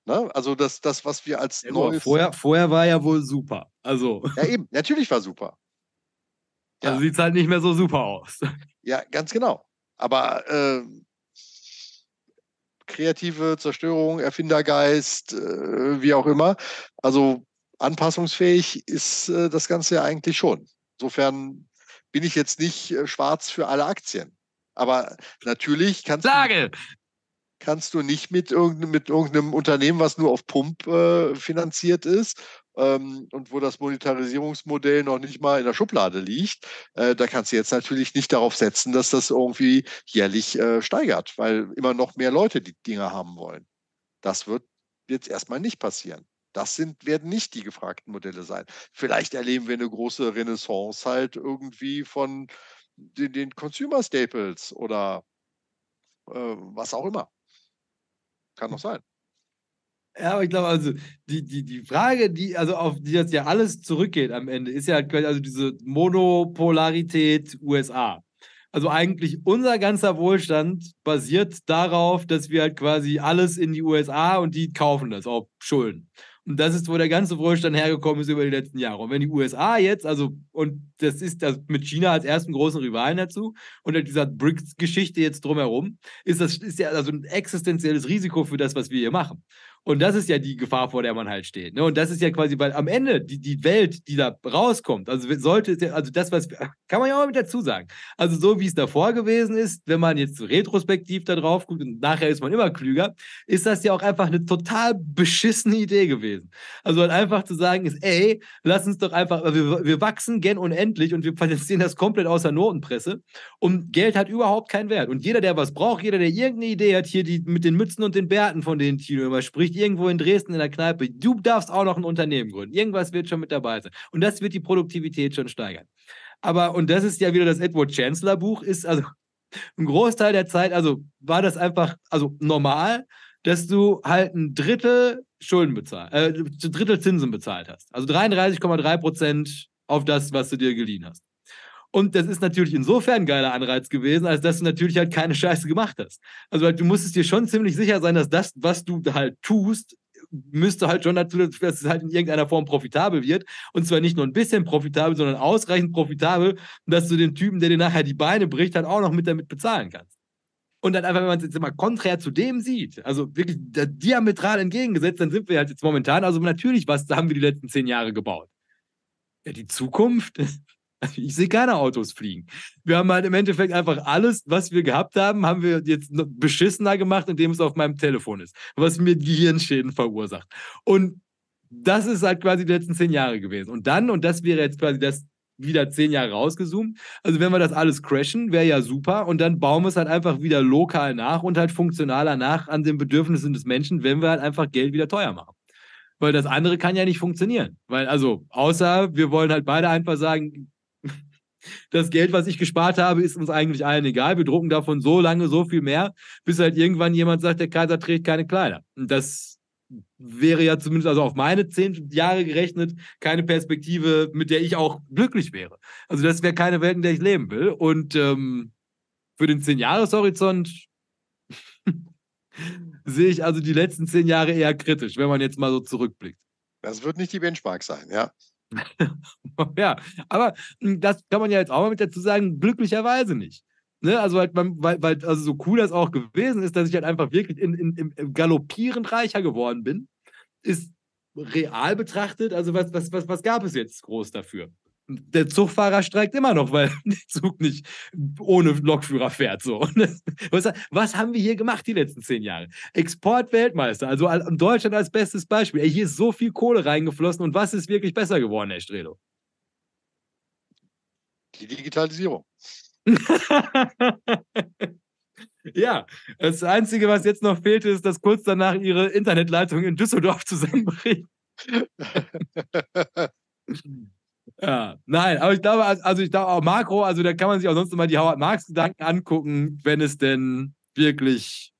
Ne? Also das, das, was wir als ja, neues. Vorher, vorher war ja wohl super. Also. Ja, eben, natürlich war super. Also ja. Also sieht es halt nicht mehr so super aus. Ja, ganz genau. Aber äh, kreative Zerstörung, Erfindergeist, äh, wie auch immer. Also anpassungsfähig ist äh, das Ganze ja eigentlich schon. Insofern bin ich jetzt nicht äh, schwarz für alle Aktien. Aber natürlich kannst Sage. du kannst du nicht mit irgendeinem, mit irgendeinem Unternehmen, was nur auf Pump äh, finanziert ist, ähm, und wo das Monetarisierungsmodell noch nicht mal in der Schublade liegt, äh, da kannst du jetzt natürlich nicht darauf setzen, dass das irgendwie jährlich äh, steigert, weil immer noch mehr Leute die Dinge haben wollen. Das wird jetzt erstmal nicht passieren. Das sind, werden nicht die gefragten Modelle sein. Vielleicht erleben wir eine große Renaissance halt irgendwie von den, den Consumer Staples oder äh, was auch immer. Kann noch sein. Ja, aber ich glaube, also die, die, die Frage, die, also auf die das ja alles zurückgeht am Ende, ist ja also diese Monopolarität USA. Also eigentlich unser ganzer Wohlstand basiert darauf, dass wir halt quasi alles in die USA und die kaufen das auf Schulden. Und das ist, wo der ganze Wohlstand hergekommen ist über die letzten Jahre. Und wenn die USA jetzt, also, und das ist das mit China als ersten großen Rivalen dazu und dieser BRICS-Geschichte jetzt drumherum, ist das ist ja also ein existenzielles Risiko für das, was wir hier machen. Und das ist ja die Gefahr, vor der man halt steht. Ne? Und das ist ja quasi, weil am Ende die, die Welt, die da rauskommt, also sollte, also das, was, kann man ja auch mit dazu sagen. Also so wie es davor gewesen ist, wenn man jetzt retrospektiv da drauf guckt und nachher ist man immer klüger, ist das ja auch einfach eine total beschissene Idee gewesen. Also halt einfach zu sagen ist, ey, lass uns doch einfach, wir, wir wachsen gen unendlich und wir finanzieren das komplett außer Notenpresse und Geld hat überhaupt keinen Wert. Und jeder, der was braucht, jeder, der irgendeine Idee hat, hier die mit den Mützen und den Bärten, von denen Tino immer spricht, irgendwo in Dresden in der Kneipe, du darfst auch noch ein Unternehmen gründen. Irgendwas wird schon mit dabei sein. Und das wird die Produktivität schon steigern. Aber, und das ist ja wieder das Edward Chancellor Buch, ist also [LAUGHS] ein Großteil der Zeit, also war das einfach, also normal, dass du halt ein Drittel Schulden bezahlt, äh, ein Drittel Zinsen bezahlt hast. Also 33,3 Prozent auf das, was du dir geliehen hast. Und das ist natürlich insofern ein geiler Anreiz gewesen, als dass du natürlich halt keine Scheiße gemacht hast. Also halt, du musstest dir schon ziemlich sicher sein, dass das, was du halt tust, müsste halt schon dazu, dass es halt in irgendeiner Form profitabel wird. Und zwar nicht nur ein bisschen profitabel, sondern ausreichend profitabel, dass du den Typen, der dir nachher die Beine bricht, halt auch noch mit damit bezahlen kannst. Und dann einfach, wenn man es jetzt immer konträr zu dem sieht, also wirklich diametral entgegengesetzt, dann sind wir halt jetzt momentan, also natürlich, was haben wir die letzten zehn Jahre gebaut? Ja, die Zukunft [LAUGHS] Ich sehe keine Autos fliegen. Wir haben halt im Endeffekt einfach alles, was wir gehabt haben, haben wir jetzt beschissener gemacht, indem es auf meinem Telefon ist, was mir Gehirnschäden verursacht. Und das ist halt quasi die letzten zehn Jahre gewesen. Und dann, und das wäre jetzt quasi das wieder zehn Jahre rausgezoomt. Also wenn wir das alles crashen, wäre ja super. Und dann bauen wir es halt einfach wieder lokal nach und halt funktionaler nach an den Bedürfnissen des Menschen, wenn wir halt einfach Geld wieder teuer machen. Weil das andere kann ja nicht funktionieren. Weil, also, außer wir wollen halt beide einfach sagen, das Geld, was ich gespart habe, ist uns eigentlich allen egal. Wir drucken davon so lange so viel mehr, bis halt irgendwann jemand sagt, der Kaiser trägt keine Kleider. Und das wäre ja zumindest also auf meine zehn Jahre gerechnet keine Perspektive, mit der ich auch glücklich wäre. Also das wäre keine Welt, in der ich leben will. Und ähm, für den zehn Jahreshorizont [LAUGHS] sehe ich also die letzten zehn Jahre eher kritisch, wenn man jetzt mal so zurückblickt. Das wird nicht die Benchmark sein, ja. [LAUGHS] ja, aber hm, das kann man ja jetzt auch mal mit dazu sagen, glücklicherweise nicht. Ne? Also, halt, weil, weil, also so cool das auch gewesen ist, dass ich halt einfach wirklich in, in, im, galoppierend reicher geworden bin, ist real betrachtet, also was, was, was, was gab es jetzt groß dafür? Der Zugfahrer streikt immer noch, weil [LAUGHS] der Zug nicht ohne Lokführer fährt. So. Was, was, haben wir hier gemacht die letzten zehn Jahre? Exportweltmeister, also Deutschland als bestes Beispiel. Ey, hier ist so viel Kohle reingeflossen und was ist wirklich besser geworden, Herr Strelo? Die Digitalisierung. [LAUGHS] ja, das Einzige, was jetzt noch fehlt, ist, dass kurz danach ihre Internetleitung in Düsseldorf zusammenbricht. [LAUGHS] ja, nein, aber ich glaube, also ich glaube auch Makro, also da kann man sich auch sonst immer die Howard Marx Gedanken angucken, wenn es denn wirklich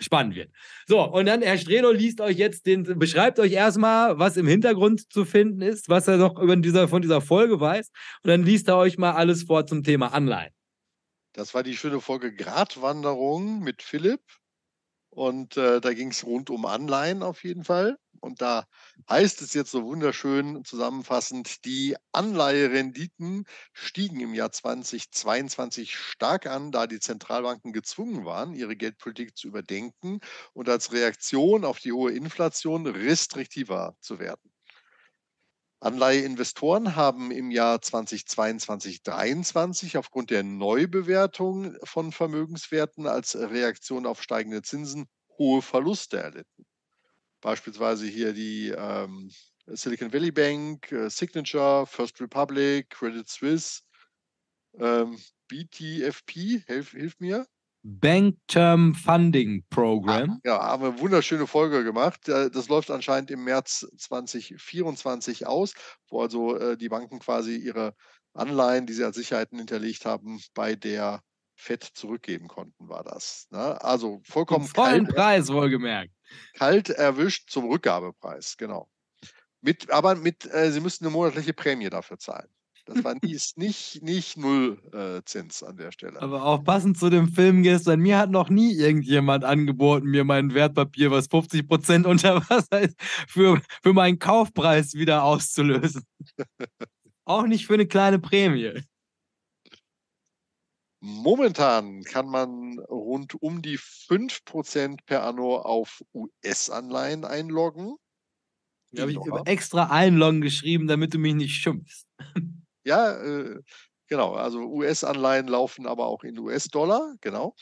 spannend wird. So, und dann Herr Strelo liest euch jetzt den, beschreibt euch erstmal, was im Hintergrund zu finden ist, was er noch über dieser, von dieser Folge weiß. Und dann liest er euch mal alles vor zum Thema Anleihen. Das war die schöne Folge Gratwanderung mit Philipp. Und äh, da ging es rund um Anleihen auf jeden Fall. Und da heißt es jetzt so wunderschön zusammenfassend, die Anleiherenditen stiegen im Jahr 2022 stark an, da die Zentralbanken gezwungen waren, ihre Geldpolitik zu überdenken und als Reaktion auf die hohe Inflation restriktiver zu werden. Anleiheinvestoren haben im Jahr 2022, 2023 aufgrund der Neubewertung von Vermögenswerten als Reaktion auf steigende Zinsen hohe Verluste erlitten. Beispielsweise hier die ähm, Silicon Valley Bank, äh, Signature, First Republic, Credit Suisse, ähm, BTFP, hilf, hilf mir. Bank Term Funding Program. Ja, haben wir eine wunderschöne Folge gemacht. Das läuft anscheinend im März 2024 aus, wo also äh, die Banken quasi ihre Anleihen, die sie als Sicherheiten hinterlegt haben, bei der FED zurückgeben konnten, war das. Ne? Also vollkommen vollen kalt, Preis wohlgemerkt. Kalt erwischt zum Rückgabepreis, genau. Mit, aber mit, äh, sie müssten eine monatliche Prämie dafür zahlen. Das war [LAUGHS] nie, nicht, nicht null äh, Zins an der Stelle. Aber auch passend zu dem Film gestern, mir hat noch nie irgendjemand angeboten, mir mein Wertpapier, was 50 Prozent [LAUGHS] unter Wasser ist, für, für meinen Kaufpreis wieder auszulösen. [LAUGHS] auch nicht für eine kleine Prämie. Momentan kann man rund um die 5% per Anno auf US-Anleihen einloggen. Da habe ich extra einloggen geschrieben, damit du mich nicht schimpfst. Ja, äh, genau. Also US-Anleihen laufen aber auch in US-Dollar, genau.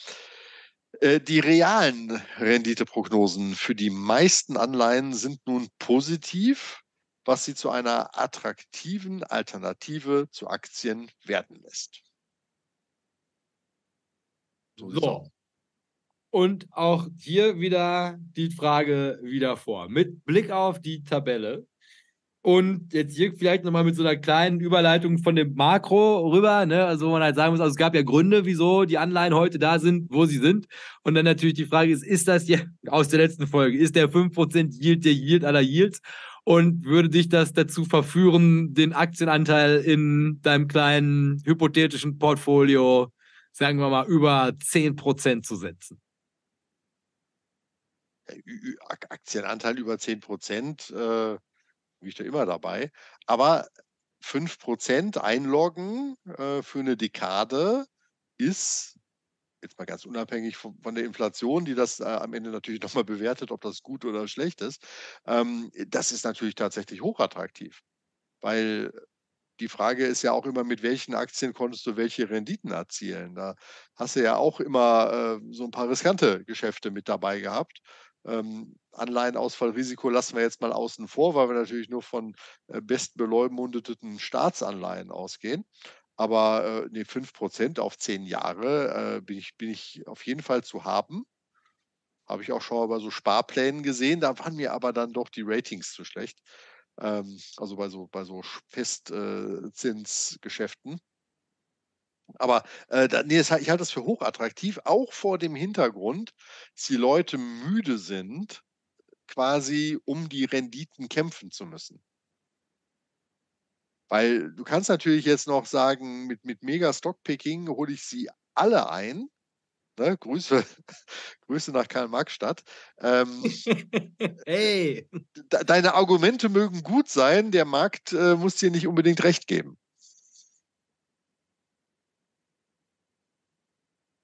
Äh, die realen Renditeprognosen für die meisten Anleihen sind nun positiv, was sie zu einer attraktiven Alternative zu Aktien werden lässt. So. so. Und auch hier wieder die Frage wieder vor. Mit Blick auf die Tabelle und jetzt hier vielleicht nochmal mit so einer kleinen Überleitung von dem Makro rüber, ne? Also wo man halt sagen muss, also es gab ja Gründe, wieso die Anleihen heute da sind, wo sie sind. Und dann natürlich die Frage ist, ist das ja aus der letzten Folge, ist der 5% Yield der Yield aller Yields? Und würde dich das dazu verführen, den Aktienanteil in deinem kleinen hypothetischen Portfolio, sagen wir mal, über 10% zu setzen? Aktienanteil über 10% äh bin ich da immer dabei. Aber 5% einloggen äh, für eine Dekade ist, jetzt mal ganz unabhängig von, von der Inflation, die das äh, am Ende natürlich nochmal bewertet, ob das gut oder schlecht ist, ähm, das ist natürlich tatsächlich hochattraktiv. Weil die Frage ist ja auch immer, mit welchen Aktien konntest du welche Renditen erzielen? Da hast du ja auch immer äh, so ein paar riskante Geschäfte mit dabei gehabt. Ähm, Anleihenausfallrisiko lassen wir jetzt mal außen vor, weil wir natürlich nur von äh, bestbeleumundeten Staatsanleihen ausgehen. Aber äh, nee, 5% auf 10 Jahre äh, bin, ich, bin ich auf jeden Fall zu haben. Habe ich auch schon mal bei so Sparplänen gesehen. Da waren mir aber dann doch die Ratings zu schlecht. Ähm, also bei so, bei so Festzinsgeschäften. Aber äh, nee, ich halte das für hochattraktiv, auch vor dem Hintergrund, dass die Leute müde sind, quasi um die Renditen kämpfen zu müssen. Weil du kannst natürlich jetzt noch sagen, mit, mit Mega Stockpicking hole ich sie alle ein. Ne? Grüße, [LAUGHS] Grüße nach Karl-Marx-Stadt. Ähm, [LAUGHS] hey! De deine Argumente mögen gut sein, der Markt äh, muss dir nicht unbedingt recht geben.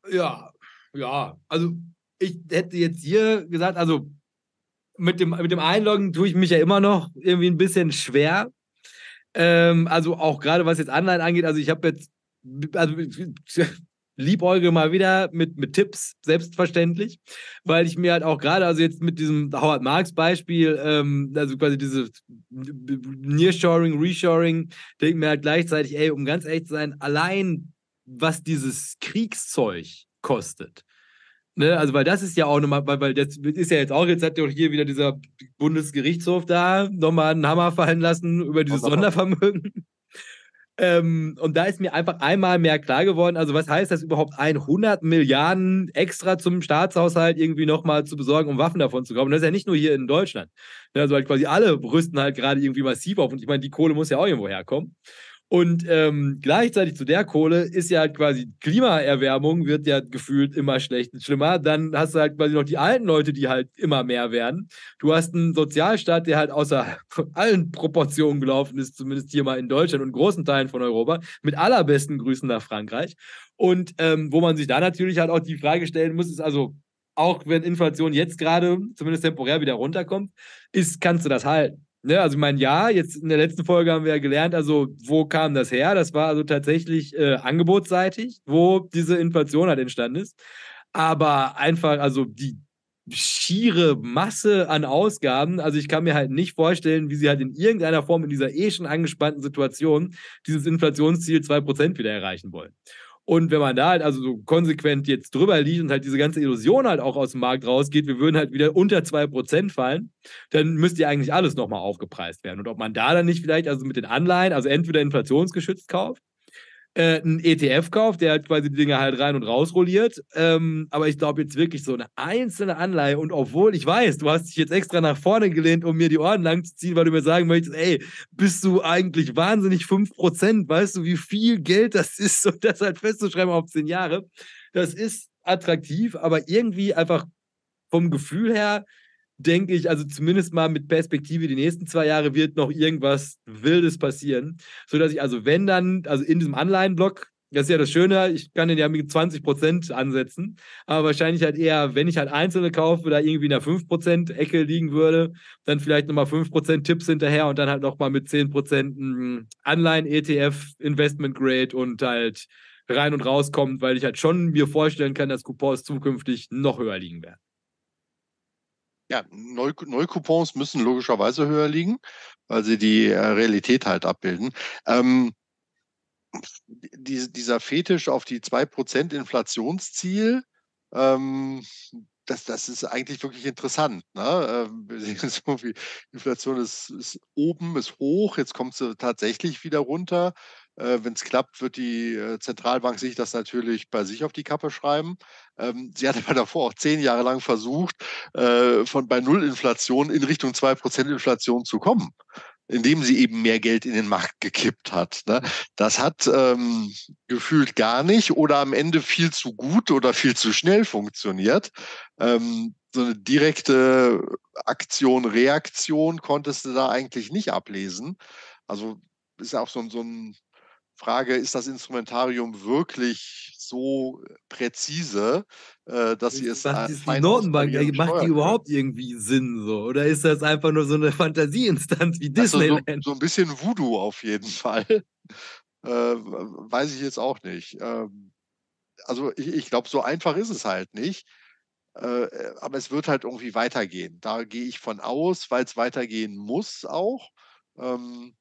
Ja, ja. Also ich hätte jetzt hier gesagt, also mit dem, mit dem Einloggen tue ich mich ja immer noch irgendwie ein bisschen schwer. Ähm, also auch gerade was jetzt Anleihen angeht, also ich habe jetzt, also [LAUGHS] liebäuge mal wieder mit, mit Tipps, selbstverständlich, weil ich mir halt auch gerade, also jetzt mit diesem Howard Marks Beispiel, ähm, also quasi dieses Nearshoring, Reshoring, denke mir halt gleichzeitig, ey, um ganz ehrlich zu sein, allein was dieses Kriegszeug kostet. Ne, also, weil das ist ja auch nochmal, weil, weil das ist ja jetzt auch, jetzt hat ja hier wieder dieser Bundesgerichtshof da nochmal einen Hammer fallen lassen über dieses Sondervermögen. Ähm, und da ist mir einfach einmal mehr klar geworden, also was heißt das überhaupt, 100 Milliarden extra zum Staatshaushalt irgendwie nochmal zu besorgen, um Waffen davon zu kaufen? Das ist ja nicht nur hier in Deutschland. Also halt quasi alle rüsten halt gerade irgendwie massiv auf und ich meine, die Kohle muss ja auch irgendwo herkommen. Und ähm, gleichzeitig zu der Kohle ist ja halt quasi Klimaerwärmung wird ja gefühlt immer schlecht und schlimmer. Dann hast du halt quasi noch die alten Leute, die halt immer mehr werden. Du hast einen Sozialstaat, der halt außer [LAUGHS] allen Proportionen gelaufen ist, zumindest hier mal in Deutschland und großen Teilen von Europa. Mit allerbesten Grüßen nach Frankreich. Und ähm, wo man sich da natürlich halt auch die Frage stellen muss, ist also, auch wenn Inflation jetzt gerade zumindest temporär wieder runterkommt, ist, kannst du das halten? Ne, also mein Ja, jetzt in der letzten Folge haben wir ja gelernt, also wo kam das her? Das war also tatsächlich äh, angebotsseitig, wo diese Inflation halt entstanden ist. Aber einfach, also die schiere Masse an Ausgaben, also ich kann mir halt nicht vorstellen, wie sie halt in irgendeiner Form in dieser eh schon angespannten Situation dieses Inflationsziel 2% wieder erreichen wollen. Und wenn man da halt also so konsequent jetzt drüber liegt und halt diese ganze Illusion halt auch aus dem Markt rausgeht, wir würden halt wieder unter 2% fallen, dann müsste ja eigentlich alles nochmal aufgepreist werden. Und ob man da dann nicht vielleicht also mit den Anleihen, also entweder inflationsgeschützt kauft äh, einen ETF kauft, der halt quasi die Dinge halt rein und raus rolliert. Ähm, aber ich glaube jetzt wirklich so eine einzelne Anleihe und obwohl ich weiß, du hast dich jetzt extra nach vorne gelehnt, um mir die Ohren lang zu ziehen, weil du mir sagen möchtest, ey, bist du eigentlich wahnsinnig 5%, weißt du, wie viel Geld das ist [LAUGHS] und das halt festzuschreiben auf 10 Jahre. Das ist attraktiv, aber irgendwie einfach vom Gefühl her denke ich, also zumindest mal mit Perspektive, die nächsten zwei Jahre wird noch irgendwas Wildes passieren. Sodass ich also, wenn dann, also in diesem Anleihenblock, das ist ja das Schöne, ich kann den ja mit 20% ansetzen, aber wahrscheinlich halt eher, wenn ich halt einzelne kaufe, da irgendwie in der 5%-Ecke liegen würde, dann vielleicht nochmal 5% Tipps hinterher und dann halt nochmal mit 10% Anleihen, ETF, Investment Grade und halt rein und raus kommt, weil ich halt schon mir vorstellen kann, dass Coupons zukünftig noch höher liegen werden. Ja, Neu Neucoupons müssen logischerweise höher liegen, weil sie die äh, Realität halt abbilden. Ähm, die, dieser Fetisch auf die 2% Inflationsziel, ähm, das, das ist eigentlich wirklich interessant. Ne? Ähm, so Inflation ist, ist oben, ist hoch, jetzt kommt sie tatsächlich wieder runter. Äh, Wenn es klappt, wird die äh, Zentralbank sich das natürlich bei sich auf die Kappe schreiben. Ähm, sie hat [LAUGHS] aber davor auch zehn Jahre lang versucht, äh, von bei Nullinflation in Richtung 2% Inflation zu kommen indem sie eben mehr Geld in den Markt gekippt hat. Ne? Das hat ähm, gefühlt gar nicht oder am Ende viel zu gut oder viel zu schnell funktioniert. Ähm, so eine direkte Aktion, Reaktion konntest du da eigentlich nicht ablesen. Also ist ja auch so, so ein Frage, ist das Instrumentarium wirklich so präzise, äh, dass sie es ist die Notenbank? Macht die überhaupt irgendwie Sinn so? Oder ist das einfach nur so eine Fantasieinstanz wie Disneyland? Also so, so, ein bisschen Voodoo auf jeden [LAUGHS] Fall. Äh, weiß ich jetzt auch nicht. Ähm, also ich, ich glaube, so einfach ist es halt nicht. Äh, aber es wird halt irgendwie weitergehen. Da gehe ich von aus, weil es weitergehen muss auch. Ähm,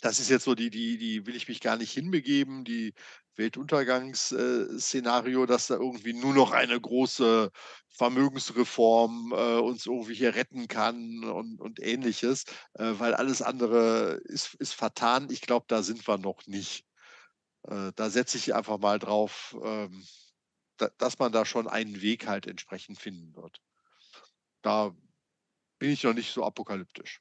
das ist jetzt so die, die, die will ich mich gar nicht hinbegeben, die Weltuntergangsszenario, dass da irgendwie nur noch eine große Vermögensreform äh, uns irgendwie hier retten kann und, und ähnliches, äh, weil alles andere ist, ist vertan. Ich glaube, da sind wir noch nicht. Äh, da setze ich einfach mal drauf, ähm, da, dass man da schon einen Weg halt entsprechend finden wird. Da bin ich noch nicht so apokalyptisch.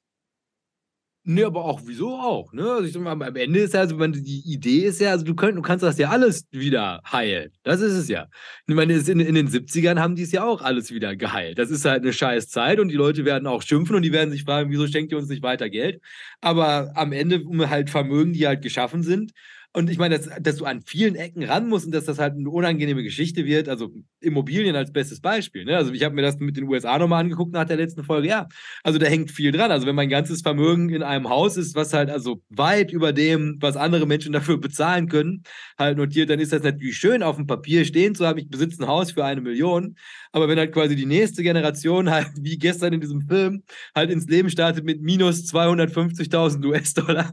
Ne, aber auch, wieso auch? Ne? Also ich sag mal, am Ende ist ja, also die Idee ist ja, also du, könnt, du kannst das ja alles wieder heilen. Das ist es ja. Ich meine, in, in den 70ern haben die es ja auch alles wieder geheilt. Das ist halt eine scheiß Zeit und die Leute werden auch schimpfen und die werden sich fragen, wieso schenkt ihr uns nicht weiter Geld? Aber am Ende um halt Vermögen, die halt geschaffen sind, Und ich meine, dass, dass du an vielen Ecken ran musst und dass das halt eine unangenehme Geschichte wird. Also Immobilien als bestes Beispiel. Ne? Also ich habe mir das mit den USA nochmal angeguckt nach der letzten Folge. Ja, also da hängt viel dran. Also wenn mein ganzes Vermögen in einem Haus ist, was halt also weit über dem, was andere Menschen dafür bezahlen können, halt notiert, dann ist das natürlich schön auf dem Papier stehen zu haben, ich besitze ein Haus für eine Million. Aber wenn halt quasi die nächste Generation [LAUGHS] halt, wie gestern in diesem Film, halt ins Leben startet mit minus 250.000 US-Dollar,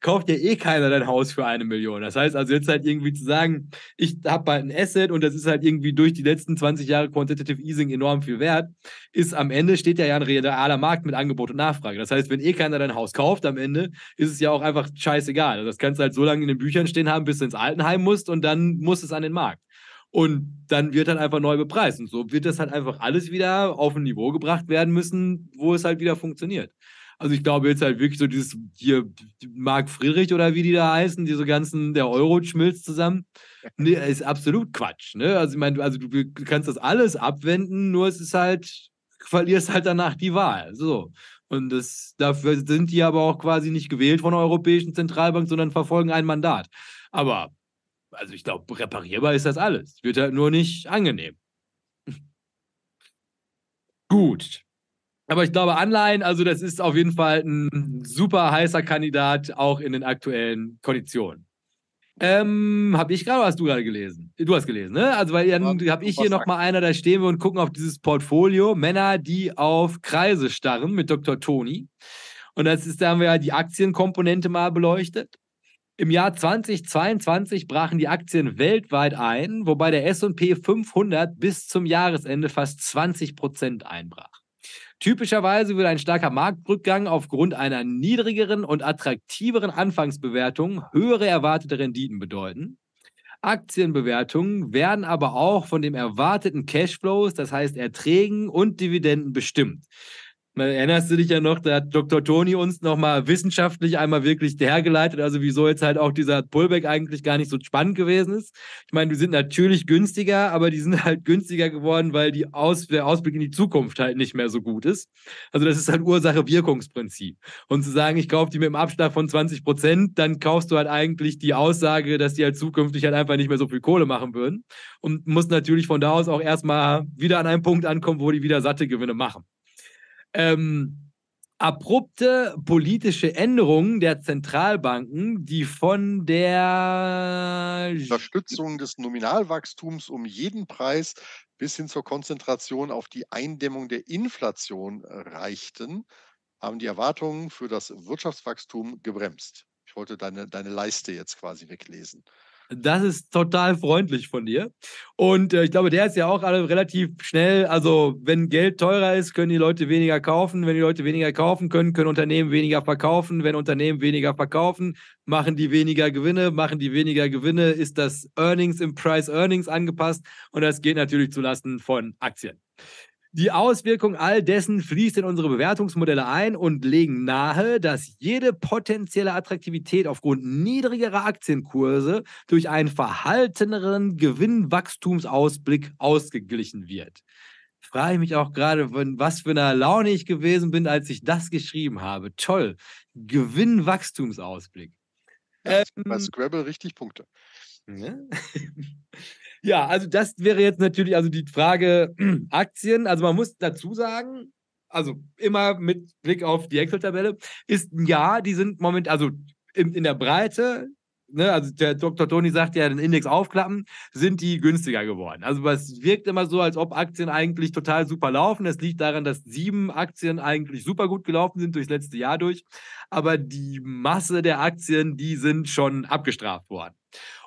kauft ja eh keiner dein Haus für eine Million. Das heißt also jetzt halt irgendwie zu sagen, ich habe halt ein Asset und das ist halt irgendwie durch die letzten 20 Jahre Quantitative Easing enorm viel wert, ist am Ende steht ja ja ein realer Markt mit Angebot und Nachfrage. Das heißt, wenn eh keiner dein Haus kauft, am Ende ist es ja auch einfach scheißegal. Also das kannst du halt so lange in den Büchern stehen haben, bis du ins Altenheim musst und dann muss es an den Markt. Und dann wird halt einfach neu bepreist. Und so wird das halt einfach alles wieder auf ein Niveau gebracht werden müssen, wo es halt wieder funktioniert. Also ich glaube jetzt halt wirklich so dieses hier Marc Friedrich oder wie die da heißen, diese ganzen, der Euro schmilzt zusammen. Nee, ist absolut Quatsch. Ne? Also ich meine, also du kannst das alles abwenden, nur es ist halt, verlierst halt danach die Wahl. So. Und das, dafür sind die aber auch quasi nicht gewählt von der Europäischen Zentralbank, sondern verfolgen ein Mandat. Aber, also ich glaube, reparierbar ist das alles. Wird halt nur nicht angenehm. [LAUGHS] Gut. Aber ich glaube, Anleihen, also das ist auf jeden Fall ein super heißer Kandidat, auch in den aktuellen Konditionen. Ähm, habe ich gerade, hast du gerade gelesen? Du hast gelesen, ne? Also, weil dann ja, habe ich hier nochmal einer, da stehen wir und gucken auf dieses Portfolio. Männer, die auf Kreise starren mit Dr. Toni. Und das ist, da haben wir ja die Aktienkomponente mal beleuchtet. Im Jahr 2022 brachen die Aktien weltweit ein, wobei der SP 500 bis zum Jahresende fast 20 Prozent einbrach. Typischerweise würde ein starker Marktrückgang aufgrund einer niedrigeren und attraktiveren Anfangsbewertung höhere erwartete Renditen bedeuten. Aktienbewertungen werden aber auch von dem erwarteten Cashflows, das heißt Erträgen und Dividenden bestimmt. Erinnerst du dich ja noch, da hat Dr. Toni uns nochmal wissenschaftlich einmal wirklich hergeleitet, also wieso jetzt halt auch dieser Pullback eigentlich gar nicht so spannend gewesen ist. Ich meine, die sind natürlich günstiger, aber die sind halt günstiger geworden, weil die Aus der Ausblick in die Zukunft halt nicht mehr so gut ist. Also das ist halt Ursache-Wirkungsprinzip. Und zu sagen, ich kaufe die mit einem Abschlag von 20 Prozent, dann kaufst du halt eigentlich die Aussage, dass die halt zukünftig halt einfach nicht mehr so viel Kohle machen würden. Und musst natürlich von da aus auch erstmal wieder an einen Punkt ankommen, wo die wieder satte Gewinne machen. Ähm, abrupte politische Änderungen der Zentralbanken, die von der Unterstützung des Nominalwachstums um jeden Preis bis hin zur Konzentration auf die Eindämmung der Inflation reichten, haben die Erwartungen für das Wirtschaftswachstum gebremst. Ich wollte deine, deine Leiste jetzt quasi weglesen. Das ist total freundlich von dir. Und äh, ich glaube, der ist ja auch alle relativ schnell. Also, wenn Geld teurer ist, können die Leute weniger kaufen. Wenn die Leute weniger kaufen können, können Unternehmen weniger verkaufen. Wenn Unternehmen weniger verkaufen, machen die weniger Gewinne. Machen die weniger Gewinne, ist das Earnings im Price Earnings angepasst. Und das geht natürlich zulasten von Aktien. Die Auswirkung all dessen fließt in unsere Bewertungsmodelle ein und legen nahe, dass jede potenzielle Attraktivität aufgrund niedrigerer Aktienkurse durch einen verhalteneren Gewinnwachstumsausblick ausgeglichen wird. Frage ich mich auch gerade, was für eine Laune ich gewesen bin, als ich das geschrieben habe. Toll. Gewinnwachstumsausblick. Ja, ähm, bei Scrabble richtig Punkte. Ja. [LAUGHS] Ja, also das wäre jetzt natürlich also die Frage [CLEARS THROAT] Aktien. Also man muss dazu sagen, also immer mit Blick auf die Excel-Tabelle, ist ja, die sind moment, also in, in der Breite, ne, also der Dr. Toni sagt ja, den Index aufklappen, sind die günstiger geworden. Also es wirkt immer so, als ob Aktien eigentlich total super laufen. Es liegt daran, dass sieben Aktien eigentlich super gut gelaufen sind durchs letzte Jahr durch. Aber die Masse der Aktien, die sind schon abgestraft worden.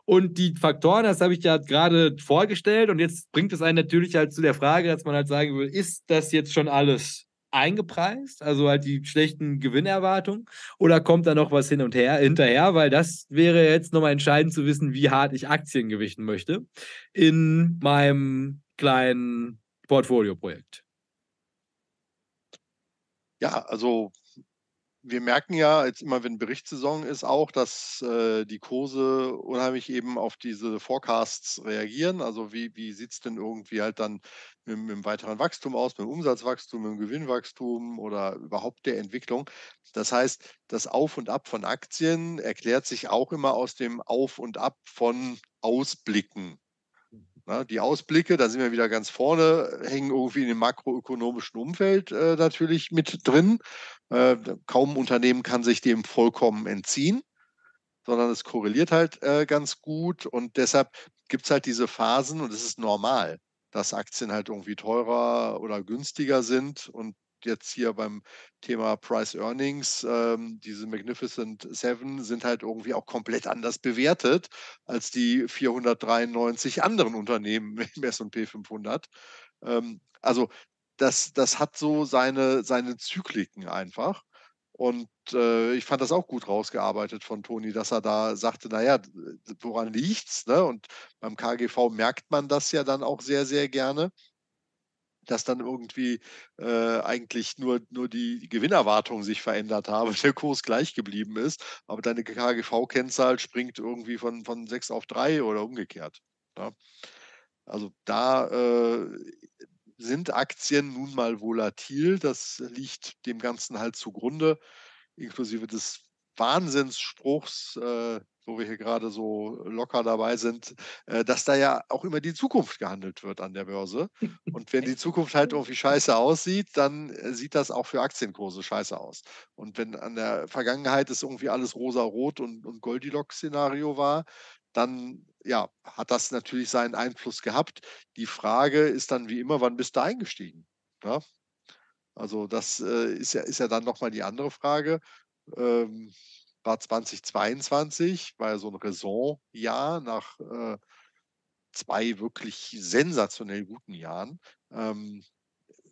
Und die Faktoren, das habe ich ja gerade vorgestellt. Und jetzt bringt es einen natürlich halt zu der Frage, dass man halt sagen will, ist das jetzt schon alles eingepreist? Also halt die schlechten Gewinnerwartungen? Oder kommt da noch was hin und her hinterher? Weil das wäre jetzt nochmal entscheidend zu wissen, wie hart ich Aktien gewichten möchte in meinem kleinen Portfolio-Projekt. Ja, also wir merken ja jetzt immer, wenn Berichtssaison ist, auch, dass äh, die Kurse unheimlich eben auf diese Forecasts reagieren. Also wie, wie sieht es denn irgendwie halt dann mit, mit dem weiteren Wachstum aus, mit dem Umsatzwachstum, mit dem Gewinnwachstum oder überhaupt der Entwicklung. Das heißt, das Auf und Ab von Aktien erklärt sich auch immer aus dem Auf und Ab von Ausblicken. Na, die Ausblicke, da sind wir wieder ganz vorne, hängen irgendwie in dem makroökonomischen Umfeld äh, natürlich mit drin. Äh, kaum Unternehmen kann sich dem vollkommen entziehen, sondern es korreliert halt äh, ganz gut. Und deshalb gibt es halt diese Phasen und es ist normal, dass Aktien halt irgendwie teurer oder günstiger sind. Und jetzt hier beim Thema Price Earnings, ähm, diese Magnificent Seven sind halt irgendwie auch komplett anders bewertet als die 493 anderen Unternehmen im S&P 500. Ähm, also das, das hat so seine, seine Zykliken einfach. Und äh, ich fand das auch gut rausgearbeitet von Toni, dass er da sagte, naja, woran liegt's? Ne? Und beim KGV merkt man das ja dann auch sehr, sehr gerne dass dann irgendwie äh, eigentlich nur, nur die Gewinnerwartung sich verändert habe, [LAUGHS] der Kurs gleich geblieben ist, aber deine KGV-Kennzahl springt irgendwie von, von 6 auf 3 oder umgekehrt. Ja. Also da äh, sind Aktien nun mal volatil, das liegt dem Ganzen halt zugrunde, inklusive des Wahnsinnsspruchs, äh, wo wir hier gerade so locker dabei sind, äh, dass da ja auch immer die Zukunft gehandelt wird an der Börse. Und wenn die Zukunft halt irgendwie scheiße aussieht, dann äh, sieht das auch für Aktienkurse scheiße aus. Und wenn an der Vergangenheit es irgendwie alles rosa-rot und, und Goldilocks-Szenario war, dann ja, hat das natürlich seinen Einfluss gehabt. Die Frage ist dann wie immer, wann bist du eingestiegen? Ja? Also das äh, ist, ja, ist ja dann nochmal die andere Frage. Ähm, war 2022, war ja so ein Raisonjahr nach äh, zwei wirklich sensationell guten Jahren. Ähm,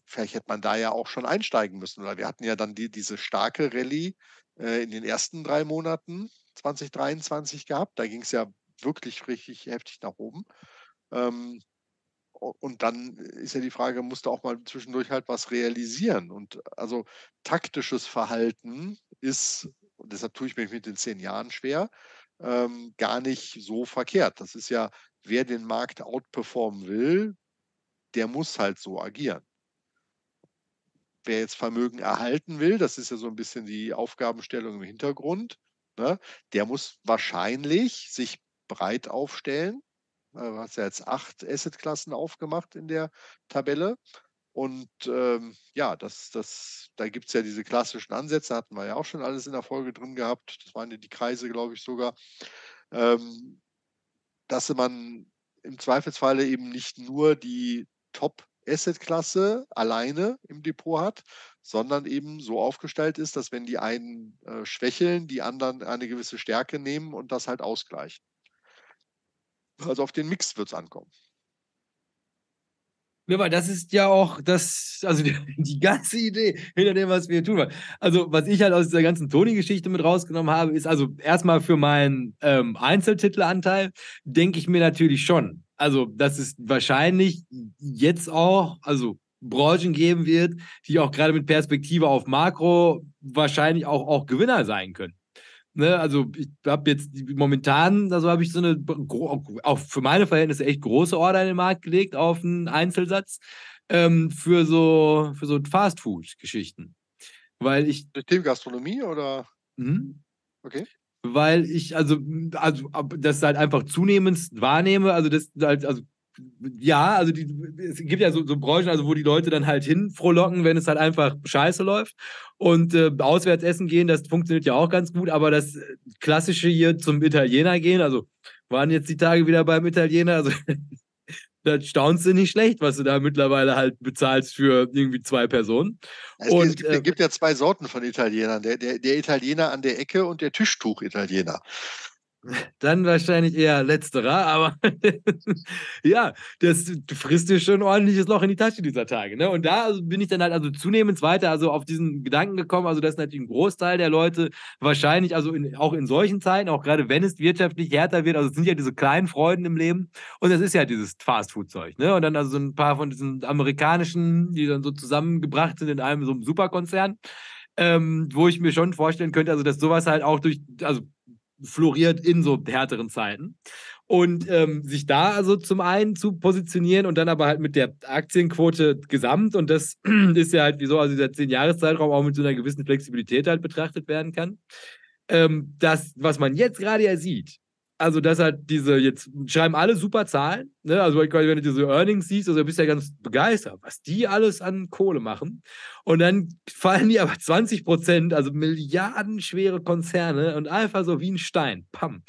vielleicht hätte man da ja auch schon einsteigen müssen. Oder wir hatten ja dann die, diese starke Rallye äh, in den ersten drei Monaten 2023 gehabt. Da ging es ja wirklich richtig heftig nach oben. Ähm, und dann ist ja die Frage, musste auch mal zwischendurch halt was realisieren. Und also taktisches Verhalten ist und deshalb tue ich mich mit den zehn Jahren schwer, ähm, gar nicht so verkehrt. Das ist ja, wer den Markt outperformen will, der muss halt so agieren. Wer jetzt Vermögen erhalten will, das ist ja so ein bisschen die Aufgabenstellung im Hintergrund, ne, der muss wahrscheinlich sich breit aufstellen. Du hast ja jetzt acht Assetklassen aufgemacht in der Tabelle. Und ähm, ja, das, das, da gibt es ja diese klassischen Ansätze, hatten wir ja auch schon alles in der Folge drin gehabt. Das waren ja die Kreise, glaube ich, sogar. Ähm, dass man im Zweifelsfalle eben nicht nur die Top-Asset-Klasse alleine im Depot hat, sondern eben so aufgestellt ist, dass wenn die einen äh, schwächeln, die anderen eine gewisse Stärke nehmen und das halt ausgleichen. Also auf den Mix wird es ankommen. Ja, weil das ist ja auch das, also die, ganze Idee hinter dem, was wir hier tun. Also, was ich halt aus dieser ganzen Toni-Geschichte mit rausgenommen habe, ist also erstmal für meinen ähm, Einzeltitelanteil, denke ich mir natürlich schon. Also, dass es wahrscheinlich jetzt auch, also Branchen geben wird, die auch gerade mit Perspektive auf Makro wahrscheinlich auch, auch Gewinner sein können. Ne, also ich habe jetzt momentan, also habe ich so eine, auch für meine Verhältnisse echt große Order in den Markt gelegt auf einen Einzelsatz ähm, für so für so Fastfood-Geschichten. Weil ich. Gastronomie oder? Mhm. Okay. Weil ich, also, also das halt einfach zunehmend wahrnehme, also das halt, also ja, also die, es gibt ja so, so Branchen, also wo die Leute dann halt hinfrohlocken, wenn es halt einfach scheiße läuft. Und äh, auswärts essen gehen, das funktioniert ja auch ganz gut, aber das klassische hier zum Italiener gehen, also waren jetzt die Tage wieder beim Italiener, also [LAUGHS] da staunst du nicht schlecht, was du da mittlerweile halt bezahlst für irgendwie zwei Personen. Es und, gibt, äh, gibt, ja zwei Sorten von Italienern, der, der, der Italiener an der Ecke und der Tischtuch-Italiener. Dann wahrscheinlich eher letzterer, aber [LAUGHS] ja, das frisst dir schon ein ordentliches Loch in die Tasche dieser Tage. Ne? Und da bin ich dann halt also zunehmend weiter also auf diesen Gedanken gekommen, also dass natürlich ein Großteil der Leute wahrscheinlich, also in, auch in solchen Zeiten, auch gerade wenn es wirtschaftlich härter wird, also es sind ja diese kleinen Freuden im Leben und das ist ja dieses Fastfood-Zeug. Ne? Und dann also so ein paar von diesen amerikanischen, die dann so zusammengebracht sind in einem so einem Superkonzern ähm, wo ich mir schon vorstellen könnte, also dass sowas halt auch durch, also floriert in so härteren Zeiten. Und ähm, sich da also zum einen zu positionieren und dann aber halt mit der Aktienquote gesamt. Und das [CLEARS THROAT] ist ja halt wieso, also dieser 10-Jahres-Zeitraum auch mit so einer gewissen Flexibilität halt betrachtet werden kann. Ähm, das, was man jetzt gerade ja sieht, also dass halt diese, jetzt schreiben alle super Zahlen, ne? also wenn du diese Earnings siehst, also bist du ja ganz begeistert, was die alles an Kohle machen. Und dann fallen die aber 20 Prozent, also milliardenschwere Konzerne und einfach so wie ein Stein, pam